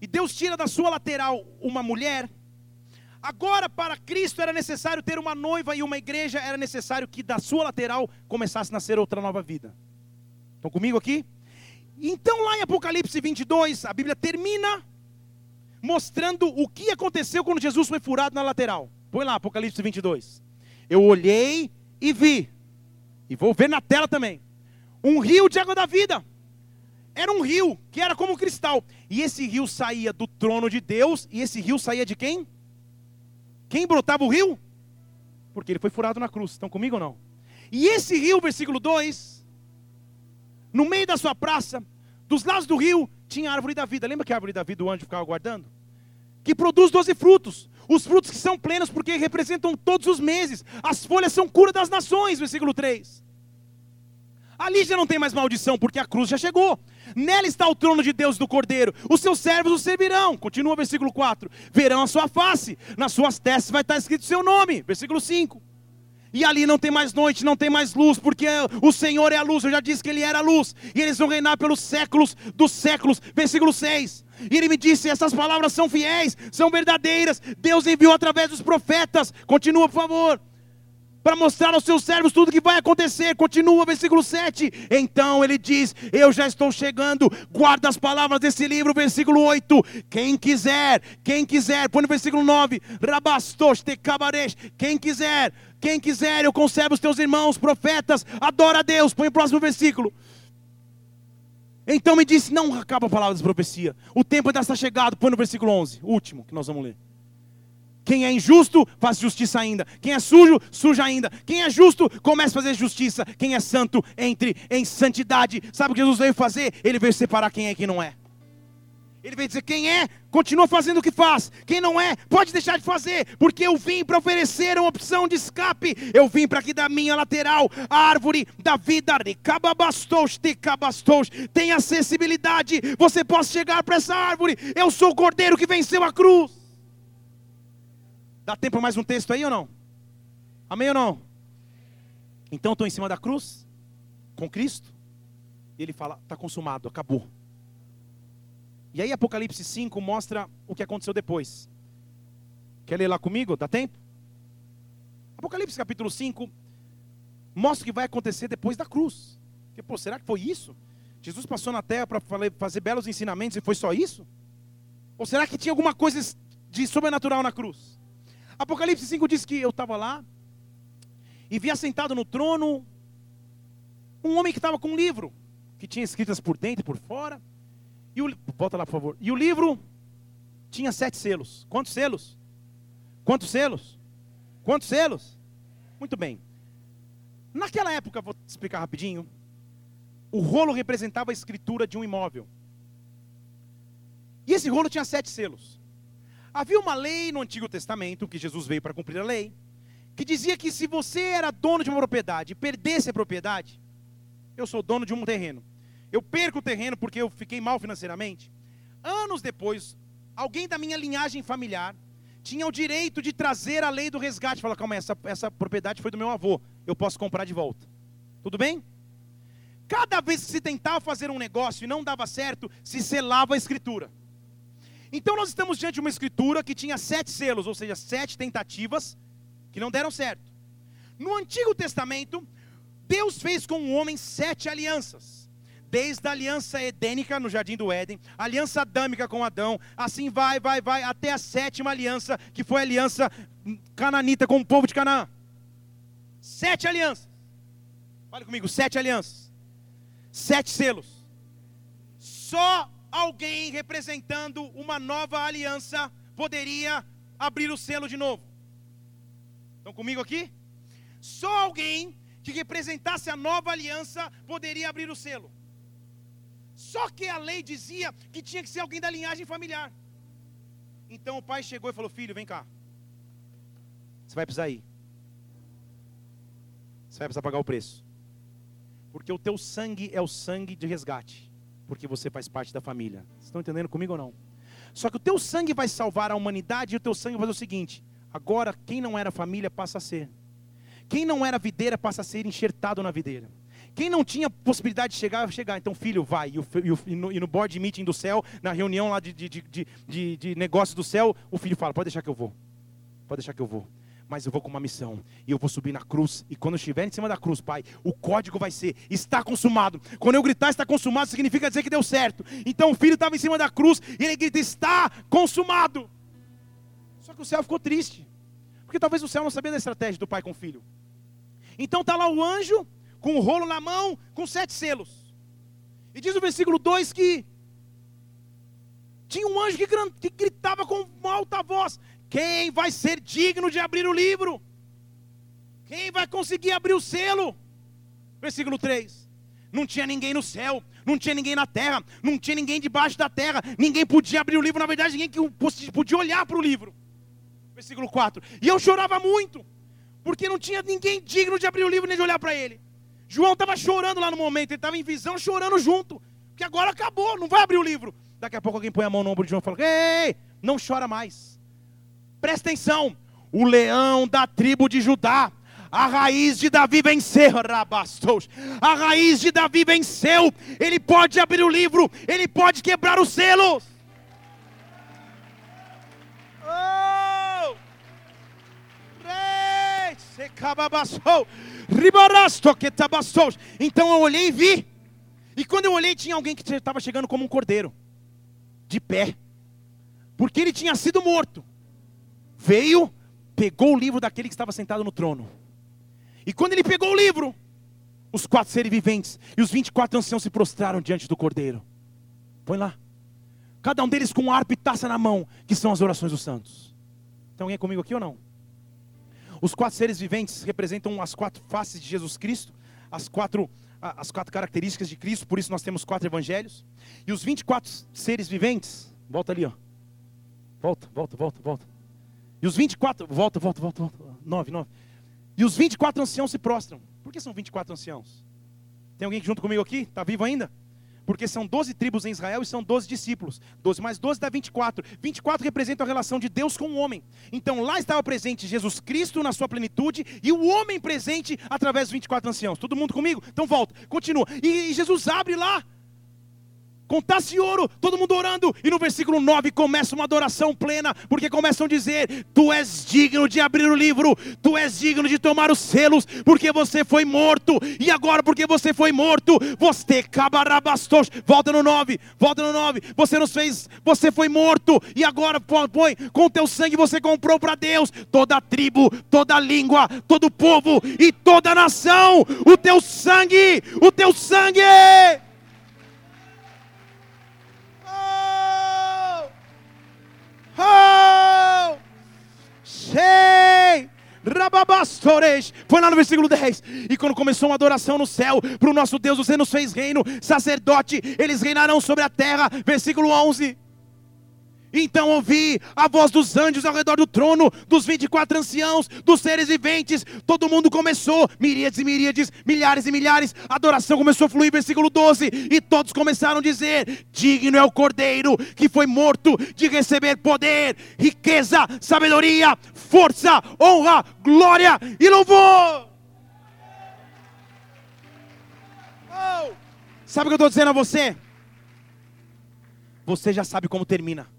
e Deus tira da sua lateral uma mulher, agora para Cristo era necessário ter uma noiva e uma igreja, era necessário que da sua lateral começasse a nascer outra nova vida. Estão comigo aqui? Então, lá em Apocalipse 22, a Bíblia termina mostrando o que aconteceu quando Jesus foi furado na lateral. Põe lá, Apocalipse 22. Eu olhei e vi, e vou ver na tela também um rio de água da vida. Era um rio que era como cristal. E esse rio saía do trono de Deus. E esse rio saía de quem? Quem brotava o rio? Porque ele foi furado na cruz. Estão comigo ou não? E esse rio, versículo 2, no meio da sua praça, dos lados do rio, tinha a árvore da vida. Lembra que a árvore da vida o anjo ficava guardando? Que produz doze frutos. Os frutos que são plenos porque representam todos os meses. As folhas são cura das nações, versículo 3. Ali já não tem mais maldição, porque a cruz já chegou. Nela está o trono de Deus do Cordeiro. Os seus servos o servirão. Continua o versículo 4. Verão a sua face. Nas suas testas vai estar escrito o seu nome. Versículo 5. E ali não tem mais noite, não tem mais luz, porque o Senhor é a luz. Eu já disse que Ele era a luz. E eles vão reinar pelos séculos dos séculos. Versículo 6. E ele me disse: essas palavras são fiéis, são verdadeiras. Deus enviou através dos profetas. Continua, por favor para mostrar aos seus servos tudo o que vai acontecer. Continua, versículo 7. Então ele diz: Eu já estou chegando. Guarda as palavras desse livro, versículo 8. Quem quiser, quem quiser, põe no versículo 9. Rabastos te. Quem quiser, quem quiser, eu conservo os teus irmãos, profetas, adora a Deus. Põe o próximo versículo. Então me disse: Não acaba a palavra da profecia. O tempo está chegado. Põe no versículo 11, último que nós vamos ler. Quem é injusto, faz justiça ainda. Quem é sujo, suja ainda. Quem é justo, comece a fazer justiça. Quem é santo, entre em santidade. Sabe o que Jesus veio fazer? Ele veio separar quem é e quem não é. Ele veio dizer: quem é, continua fazendo o que faz. Quem não é, pode deixar de fazer. Porque eu vim para oferecer uma opção de escape. Eu vim para que da minha lateral, a árvore da vida, tem acessibilidade. Você possa chegar para essa árvore. Eu sou o cordeiro que venceu a cruz. Dá tempo mais um texto aí ou não? Amém ou não? Então estou em cima da cruz, com Cristo, e ele fala: está consumado, acabou. E aí Apocalipse 5 mostra o que aconteceu depois. Quer ler lá comigo? Dá tempo? Apocalipse capítulo 5 mostra o que vai acontecer depois da cruz. Porque, pô, será que foi isso? Jesus passou na terra para fazer belos ensinamentos e foi só isso? Ou será que tinha alguma coisa de sobrenatural na cruz? Apocalipse 5 diz que eu estava lá e vi assentado no trono um homem que estava com um livro, que tinha escritas por dentro e por fora. E o, volta lá, por favor. E o livro tinha sete selos. Quantos selos? Quantos selos? Quantos selos? Muito bem. Naquela época, vou explicar rapidinho. O rolo representava a escritura de um imóvel. E esse rolo tinha sete selos. Havia uma lei no Antigo Testamento, que Jesus veio para cumprir a lei, que dizia que se você era dono de uma propriedade e perdesse a propriedade, eu sou dono de um terreno, eu perco o terreno porque eu fiquei mal financeiramente. Anos depois, alguém da minha linhagem familiar tinha o direito de trazer a lei do resgate. Fala, calma, essa, essa propriedade foi do meu avô, eu posso comprar de volta. Tudo bem? Cada vez que se tentava fazer um negócio e não dava certo, se selava a escritura. Então nós estamos diante de uma escritura que tinha sete selos, ou seja, sete tentativas que não deram certo. No Antigo Testamento, Deus fez com o homem sete alianças. Desde a aliança edênica no jardim do Éden, a aliança adâmica com Adão, assim vai, vai, vai, até a sétima aliança, que foi a aliança cananita com o povo de Canaã. Sete alianças. Fale comigo, sete alianças. Sete selos. Só alguém representando uma nova aliança poderia abrir o selo de novo. Estão comigo aqui? Só alguém que representasse a nova aliança poderia abrir o selo. Só que a lei dizia que tinha que ser alguém da linhagem familiar. Então o pai chegou e falou: Filho, vem cá. Você vai precisar ir. Você vai precisar pagar o preço. Porque o teu sangue é o sangue de resgate porque você faz parte da família. Estão entendendo comigo ou não? Só que o teu sangue vai salvar a humanidade e o teu sangue vai fazer o seguinte: agora quem não era família passa a ser. Quem não era videira passa a ser enxertado na videira. Quem não tinha possibilidade de chegar, vai chegar. Então, filho, vai. E, e, o, e, no, e, no, board meeting do céu, na reunião lá de, de, de, de, de negócio do céu, o filho fala: pode deixar que eu vou. Pode deixar que eu vou mas eu vou com uma missão. E eu vou subir na cruz. E quando eu estiver em cima da cruz, Pai, o código vai ser: está consumado. Quando eu gritar está consumado, significa dizer que deu certo. Então o filho estava em cima da cruz e ele grita: está consumado. Só que o céu ficou triste. Porque talvez o céu não sabia da estratégia do pai com o filho. Então está lá o anjo, com o rolo na mão, com sete selos. E diz o versículo 2 que tinha um anjo que gritava com uma alta voz: quem vai ser digno de abrir o livro? Quem vai conseguir abrir o selo? Versículo 3. Não tinha ninguém no céu, não tinha ninguém na terra, não tinha ninguém debaixo da terra, ninguém podia abrir o livro, na verdade, ninguém podia olhar para o livro. Versículo 4. E eu chorava muito, porque não tinha ninguém digno de abrir o livro nem de olhar para ele. João estava chorando lá no momento, ele estava em visão, chorando junto, porque agora acabou, não vai abrir o livro. Daqui a pouco alguém põe a mão no ombro de João e fala: Ei, não chora mais. Presta atenção. O leão da tribo de Judá, a raiz de Davi venceu, rabastos. A raiz de Davi venceu. Ele pode abrir o livro, ele pode quebrar os selos. Oh! Então eu olhei e vi. E quando eu olhei, tinha alguém que estava chegando como um cordeiro, de pé, porque ele tinha sido morto veio, pegou o livro daquele que estava sentado no trono. E quando ele pegou o livro, os quatro seres viventes e os 24 anciãos se prostraram diante do cordeiro. Põe lá. Cada um deles com harpa e taça na mão, que são as orações dos santos. Tem alguém comigo aqui ou não? Os quatro seres viventes representam as quatro faces de Jesus Cristo, as quatro, as quatro características de Cristo, por isso nós temos quatro evangelhos. E os 24 seres viventes, volta ali, ó. Volta, volta, volta, volta. E os 24, volta, volta, volta, volta, 9, 9. E os 24 anciãos se prostram. Por que são 24 anciãos? Tem alguém junto comigo aqui? Está vivo ainda? Porque são 12 tribos em Israel e são 12 discípulos. 12 mais 12 dá 24. 24 representa a relação de Deus com o homem. Então lá estava presente Jesus Cristo na sua plenitude e o homem presente através dos 24 anciãos. Todo mundo comigo? Então volta, continua. E, e Jesus abre lá contasse ouro, todo mundo orando, e no versículo 9 começa uma adoração plena, porque começam a dizer: Tu és digno de abrir o livro, tu és digno de tomar os selos, porque você foi morto, e agora, porque você foi morto, você cabarabastos, volta no 9, volta no 9, você nos fez, você foi morto, e agora põe, com teu sangue você comprou para Deus toda tribo, toda língua, todo povo e toda nação, o teu sangue, o teu sangue. Oh! Rababastores, foi lá no versículo 10. E quando começou uma adoração no céu, para o nosso Deus, você nos fez reino, sacerdote, eles reinarão sobre a terra. Versículo 11. Então ouvi a voz dos anjos ao redor do trono, dos 24 anciãos, dos seres viventes. Todo mundo começou, miríades e miríades, milhares e milhares. A adoração começou a fluir, versículo 12. E todos começaram a dizer: Digno é o cordeiro que foi morto de receber poder, riqueza, sabedoria, força, honra, glória e louvor. Oh! Sabe o que eu estou dizendo a você? Você já sabe como termina.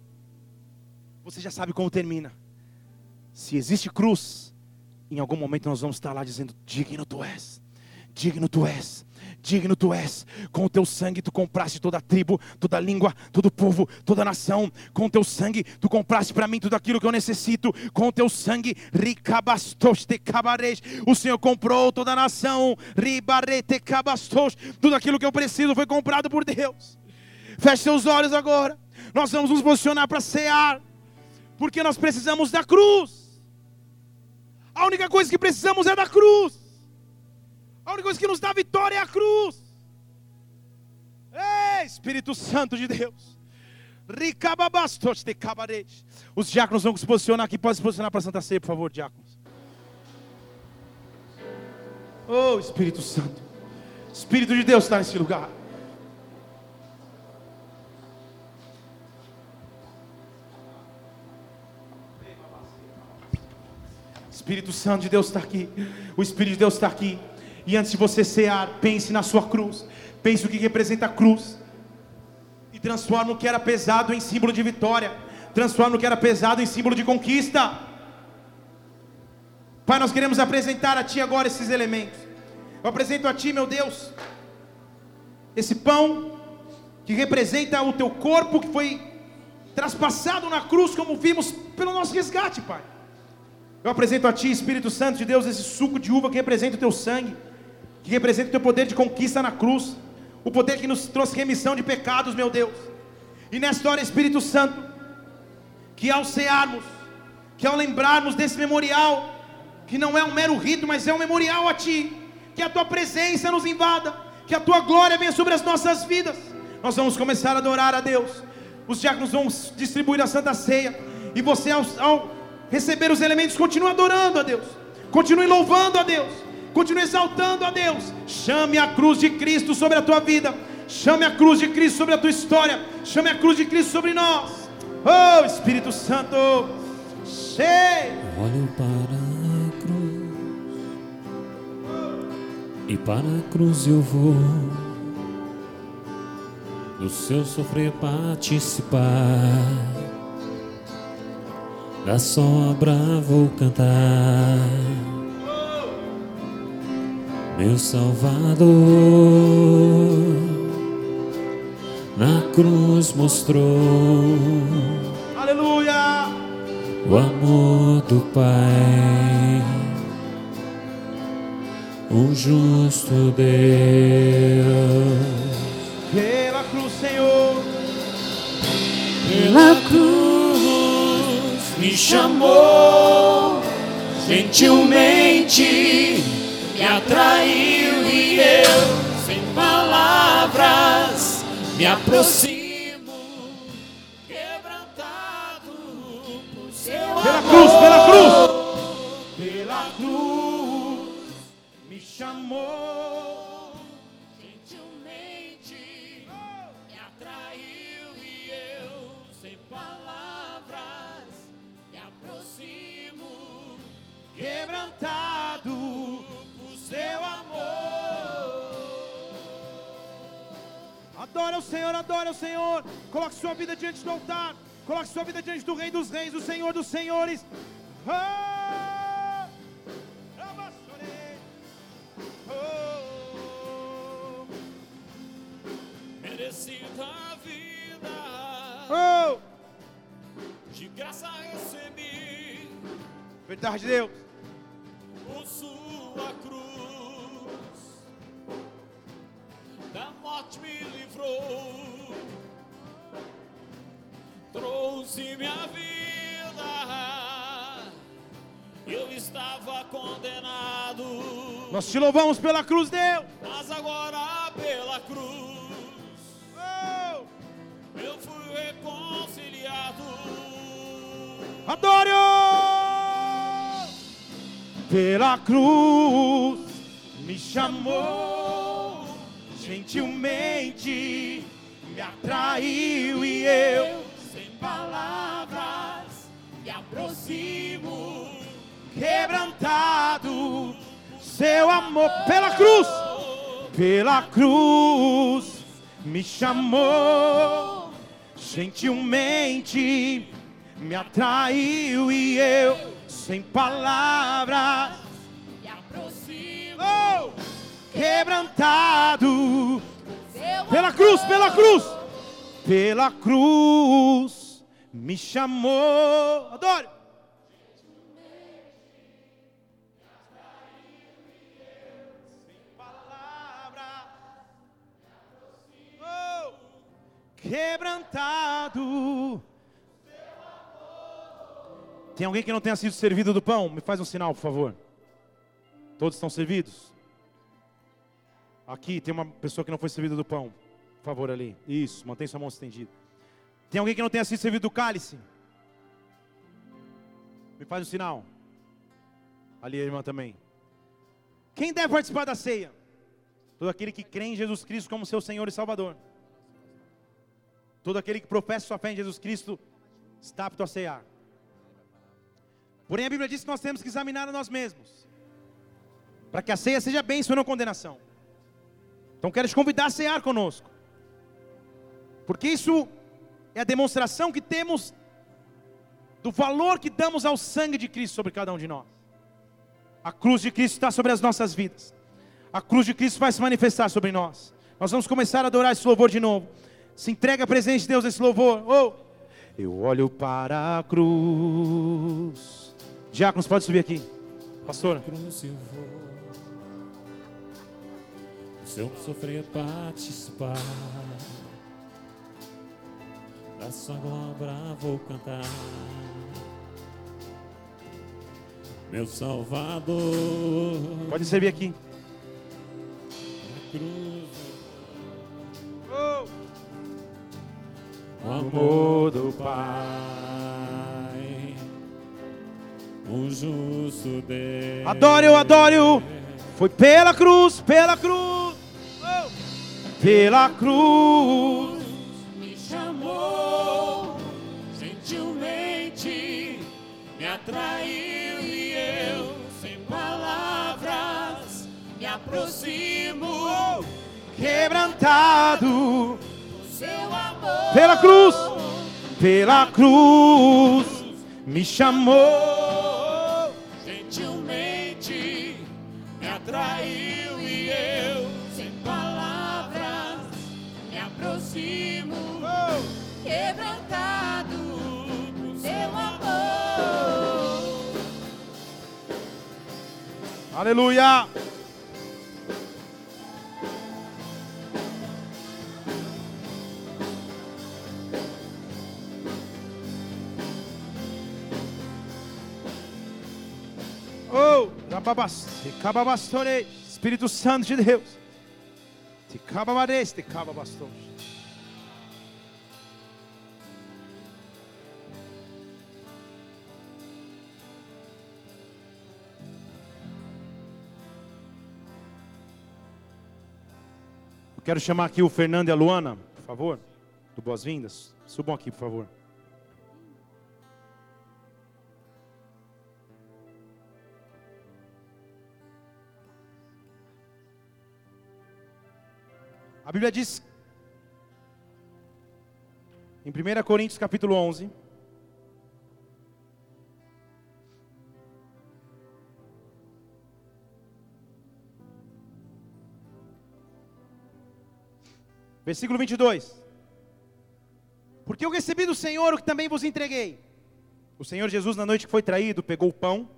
Você já sabe como termina. Se existe cruz, em algum momento nós vamos estar lá dizendo: Digno tu és, digno tu és, digno tu és. Com o teu sangue tu compraste toda a tribo, toda a língua, todo o povo, toda a nação. Com o teu sangue tu compraste para mim tudo aquilo que eu necessito. Com o teu sangue. O Senhor comprou toda a nação, ribarete cabastos. Tudo aquilo que eu preciso foi comprado por Deus. Feche seus olhos agora. Nós vamos nos posicionar para cear porque nós precisamos da cruz. A única coisa que precisamos é da cruz. A única coisa que nos dá vitória é a cruz. Ei, Espírito Santo de Deus. Os diáconos vão se posicionar aqui. Pode se posicionar para a Santa Ceia, por favor, diáconos. Oh, Espírito Santo. Espírito de Deus está nesse lugar. Espírito Santo de Deus está aqui. O Espírito de Deus está aqui. E antes de você cear, pense na sua cruz. Pense o que representa a cruz. E transforma o que era pesado em símbolo de vitória. Transforma o que era pesado em símbolo de conquista. Pai, nós queremos apresentar a Ti agora esses elementos. Eu apresento a Ti, meu Deus, esse pão que representa o Teu corpo que foi traspassado na cruz, como vimos pelo nosso resgate, Pai. Eu apresento a Ti, Espírito Santo de Deus, esse suco de uva que representa o Teu sangue, que representa o Teu poder de conquista na cruz, o poder que nos trouxe remissão de pecados, meu Deus. E nesta hora, Espírito Santo, que ao cearmos, que ao lembrarmos desse memorial, que não é um mero rito, mas é um memorial a Ti, que a Tua presença nos invada, que a Tua glória venha sobre as nossas vidas. Nós vamos começar a adorar a Deus. Os diáconos vão distribuir a Santa Ceia, e você, ao, ao receber os elementos, continue adorando a Deus, continue louvando a Deus, continue exaltando a Deus. Chame a cruz de Cristo sobre a tua vida, chame a cruz de Cristo sobre a tua história, chame a cruz de Cristo sobre nós. Oh Espírito Santo, cheio. Olho para a cruz e para a cruz eu vou. Do seu sofrer participar da sobra vou cantar. Meu Salvador na cruz mostrou. Aleluia! O amor do Pai, o justo Deus. Pela cruz, Senhor, pela cruz me chamou gentilmente, me atraiu e eu, sem palavras, me aproximo, quebrantado por seu pela amor. cruz, pela cruz, pela cruz, me chamou. Quebrantado por seu amor. Adora o Senhor, adora o Senhor. Coloque sua vida diante do altar. Coloque sua vida diante do Rei dos Reis, do Senhor dos Senhores. Oh! Merecida a vida, Oh! de graça recebi, Verdade, Deus. Por sua cruz, da morte me livrou, trouxe minha vida, eu estava condenado, Nós te louvamos pela cruz, Deus. mas agora pela cruz. Oh! Eu fui reconciliado pela cruz me chamou gentilmente, me atraiu e eu sem palavras me aproximo. quebrantado, seu amor pela cruz, pela cruz me chamou gentilmente, me atraiu e eu sem palavras Me aproximo. oh, quebrantado pela cruz, pela cruz, pela cruz me chamou. Adore. Oh, Quebrantado. Tem alguém que não tenha sido servido do pão? Me faz um sinal, por favor. Todos estão servidos? Aqui tem uma pessoa que não foi servida do pão. Por favor, ali. Isso, mantém sua mão estendida. Tem alguém que não tenha sido servido do cálice? Me faz um sinal. Ali a irmã também. Quem deve participar da ceia? Todo aquele que crê em Jesus Cristo como seu Senhor e Salvador. Todo aquele que professa sua fé em Jesus Cristo está apto a ceiar. Porém, a Bíblia diz que nós temos que examinar a nós mesmos. Para que a ceia seja bênção e não condenação. Então quero te convidar a cear conosco. Porque isso é a demonstração que temos do valor que damos ao sangue de Cristo sobre cada um de nós. A cruz de Cristo está sobre as nossas vidas. A cruz de Cristo vai se manifestar sobre nós. Nós vamos começar a adorar esse louvor de novo. Se entrega a presença de Deus nesse louvor. Oh! Eu olho para a cruz. Diáconos, pode subir aqui. Pastor. cruz eu vou. Se eu sofrer participar da sua glória vou cantar. Meu Salvador, Pode servir aqui. na cruz, Oh! o amor do Pai, o justo Deus. Adore, eu adoro. Foi pela cruz, pela cruz. Oh! Pela cruz. Me chamou gentilmente, me atraiu e eu, sem palavras, me aproximo. Quebrantado. Seu amor Pela cruz. Pela cruz. Me chamou. Aleluia. Oh, Espírito Santo de Deus. Te cababares, Eu quero chamar aqui o Fernando e a Luana, por favor, do Boas-Vindas. Subam aqui, por favor. A Bíblia diz em 1 Coríntios capítulo 11, versículo 22. Porque eu recebi do Senhor o que também vos entreguei. O Senhor Jesus, na noite que foi traído, pegou o pão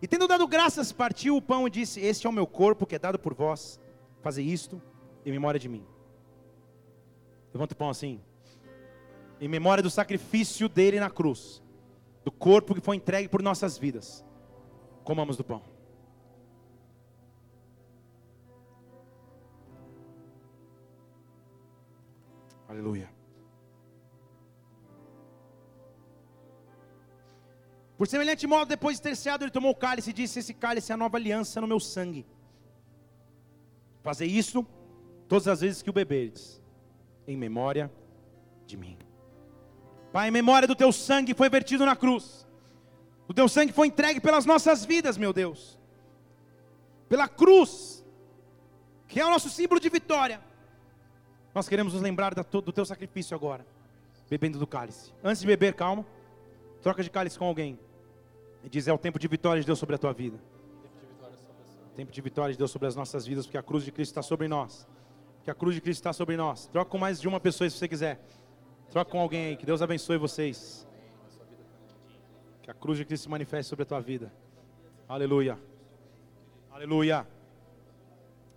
e, tendo dado graças, partiu o pão e disse: Este é o meu corpo que é dado por vós. Fazei isto em memória de mim. Levanta o pão assim. Em memória do sacrifício dele na cruz, do corpo que foi entregue por nossas vidas. Comamos do pão. Aleluia. Por semelhante modo, depois de ter ceado, ele tomou o cálice e disse: Esse cálice é a nova aliança no meu sangue. Fazer isso todas as vezes que o beberes, em memória de mim. Pai, em memória do teu sangue foi vertido na cruz. O teu sangue foi entregue pelas nossas vidas, meu Deus. Pela cruz, que é o nosso símbolo de vitória. Nós queremos nos lembrar do teu sacrifício agora, bebendo do cálice. Antes de beber, calma. Troca de cálice com alguém. E diz: É o tempo de vitória de Deus sobre a tua vida. Tempo de vitória de Deus sobre as nossas vidas, porque a cruz de Cristo está sobre nós. Que a cruz de Cristo está sobre nós. Troca com mais de uma pessoa se você quiser. Troca com alguém aí. Que Deus abençoe vocês. Que a cruz de Cristo se manifeste sobre a tua vida. Aleluia. Aleluia.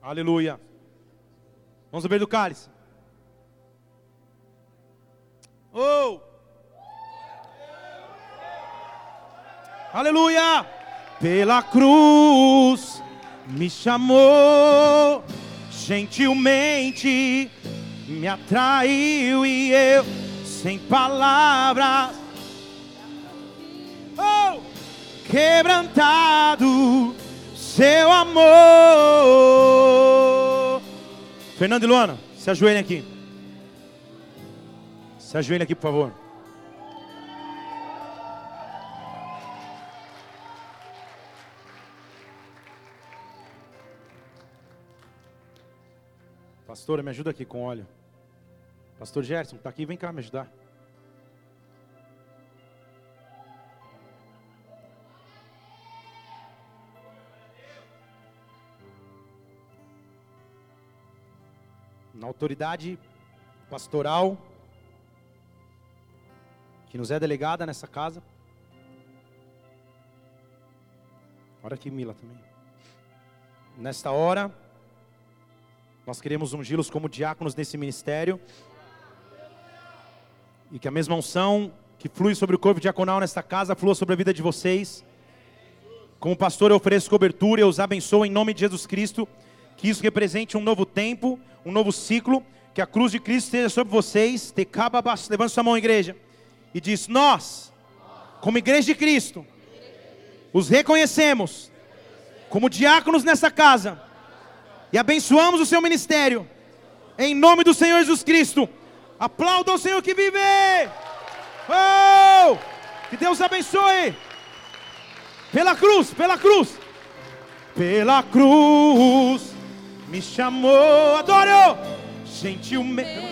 Aleluia. Vamos beber do cálice. Oh! Aleluia! Pela cruz me chamou gentilmente, me atraiu e eu sem palavras, oh, quebrantado, seu amor. Fernando e Luana, se ajoelhem aqui. Se ajoelhem aqui, por favor. Pastora, me ajuda aqui com óleo. Pastor Gerson, está aqui, vem cá me ajudar. Na autoridade pastoral que nos é delegada nessa casa. Olha aqui, Mila também. Nesta hora, nós queremos ungí-los como diáconos nesse ministério. E que a mesma unção que flui sobre o corpo diaconal nesta casa flua sobre a vida de vocês. Como pastor, eu ofereço cobertura, eu os abençoo em nome de Jesus Cristo. Que isso represente um novo tempo, um novo ciclo. Que a cruz de Cristo esteja sobre vocês. Levanta sua mão, igreja. E diz: Nós, como igreja de Cristo, os reconhecemos como diáconos nessa casa e abençoamos o seu ministério. Em nome do Senhor Jesus Cristo. Aplauda o Senhor que vive. Oh! Que Deus abençoe. Pela cruz, pela cruz. Pela cruz me chamou, adoro. Gentilmente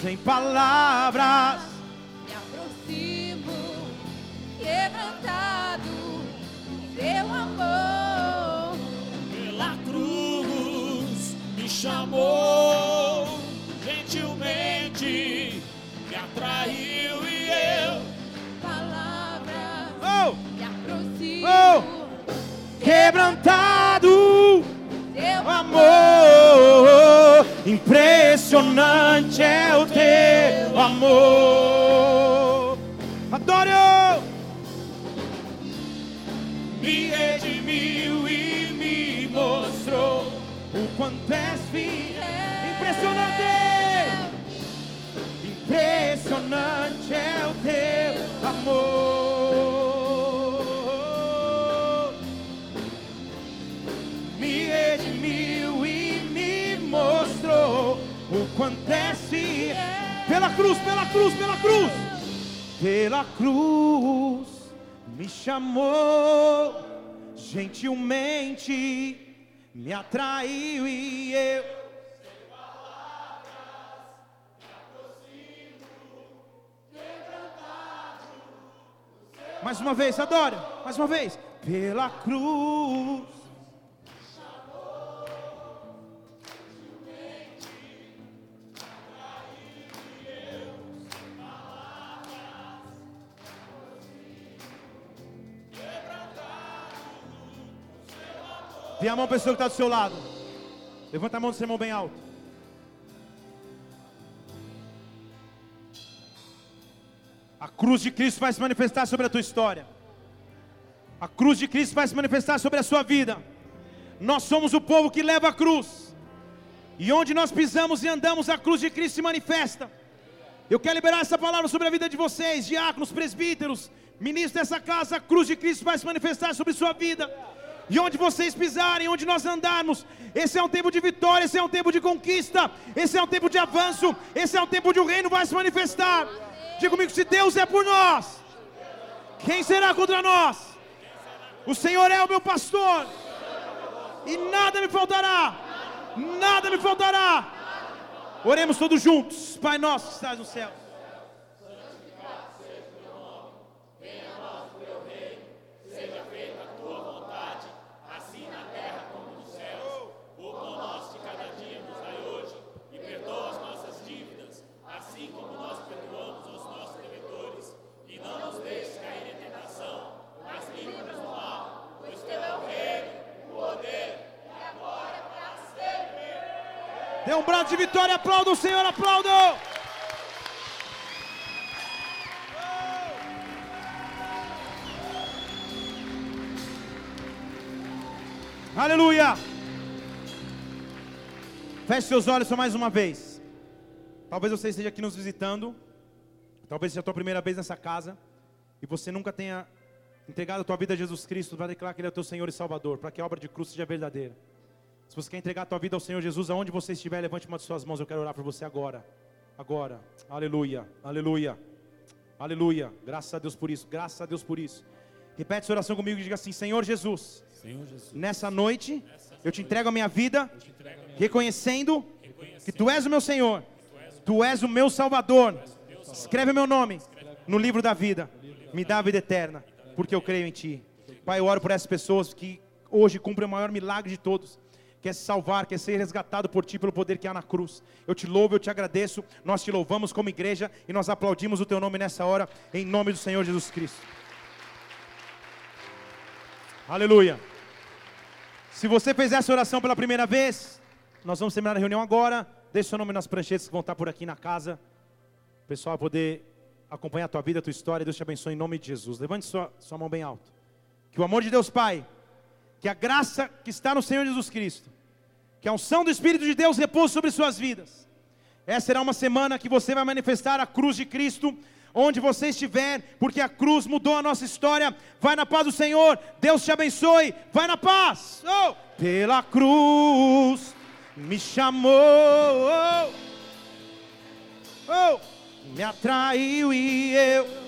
sem palavras me aproximo, quebrantado teu amor. Pela cruz me chamou, gentilmente me atraiu e eu, palavras, oh, me aproximo. Oh, quebrantado, teu amor, impressionante é o teu amor. Adoro! me redimiu e me mostrou o quanto és fiel. Impressionante! Impressionante é o teu amor. Pela cruz, pela cruz, pela cruz. Pela cruz me chamou gentilmente, me atraiu e eu. Mais uma vez, adore, mais uma vez. Pela cruz Dê a mão para pessoa que está do seu lado. Levanta a mão do seu irmão bem alto. A cruz de Cristo vai se manifestar sobre a tua história. A cruz de Cristo vai se manifestar sobre a sua vida. Nós somos o povo que leva a cruz. E onde nós pisamos e andamos, a cruz de Cristo se manifesta. Eu quero liberar essa palavra sobre a vida de vocês, diáconos, presbíteros, ministros dessa casa, a cruz de Cristo vai se manifestar sobre sua vida. E onde vocês pisarem, onde nós andarmos, esse é um tempo de vitória, esse é um tempo de conquista, esse é um tempo de avanço, esse é um tempo de o reino vai se manifestar. Diga comigo: se Deus é por nós, quem será contra nós? O Senhor é o meu pastor, e nada me faltará, nada me faltará. Oremos todos juntos, Pai nosso que estás no céu. Dê um brado de vitória, aplauda o Senhor, aplauda! Aleluia! Feche seus olhos só mais uma vez. Talvez você esteja aqui nos visitando. Talvez seja a tua primeira vez nessa casa. E você nunca tenha entregado a tua vida a Jesus Cristo para declarar que Ele é o teu Senhor e Salvador. Para que a obra de cruz seja verdadeira. Se você quer entregar a tua vida ao Senhor Jesus, aonde você estiver, levante uma de suas mãos. Eu quero orar por você agora. Agora. Aleluia. Aleluia. Aleluia. Graças a Deus por isso. Graças a Deus por isso. Repete essa oração comigo e diga assim: Senhor Jesus. Senhor Jesus. Nessa noite, eu te entrego a minha vida, reconhecendo que tu és o meu Senhor. Tu és o meu Salvador. Escreve o meu nome no livro da vida. Me dá a vida eterna, porque eu creio em ti. Pai, eu oro por essas pessoas que hoje cumprem o maior milagre de todos quer salvar, quer ser resgatado por ti pelo poder que há na cruz. Eu te louvo, eu te agradeço. Nós te louvamos como igreja e nós aplaudimos o teu nome nessa hora, em nome do Senhor Jesus Cristo. Aleluia. Se você fez essa oração pela primeira vez, nós vamos terminar a reunião agora. Deixe seu nome nas pranchetas que vão estar por aqui na casa. O pessoal vai poder acompanhar a tua vida, a tua história. Deus te abençoe em nome de Jesus. Levante sua, sua mão bem alto. Que o amor de Deus Pai que a graça que está no Senhor Jesus Cristo, que a unção do Espírito de Deus repouse sobre suas vidas. Essa será uma semana que você vai manifestar a cruz de Cristo, onde você estiver, porque a cruz mudou a nossa história. Vai na paz do Senhor, Deus te abençoe, vai na paz. Oh, pela cruz me chamou, oh, oh, me atraiu e eu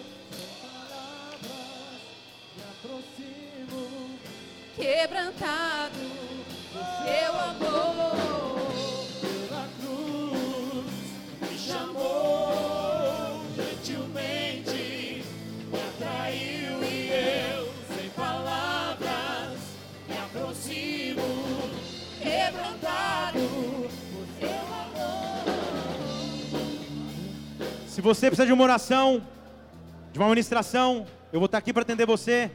quebrantado o seu amor. Pela cruz me chamou gentilmente, me atraiu e eu, sem palavras, me aproximo. Quebrantado o seu amor. Se você precisa de uma oração, de uma ministração, eu vou estar aqui para atender você.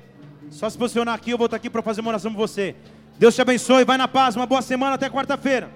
Só se posicionar aqui, eu vou estar aqui para fazer uma oração por você. Deus te abençoe, vai na paz, uma boa semana até quarta-feira.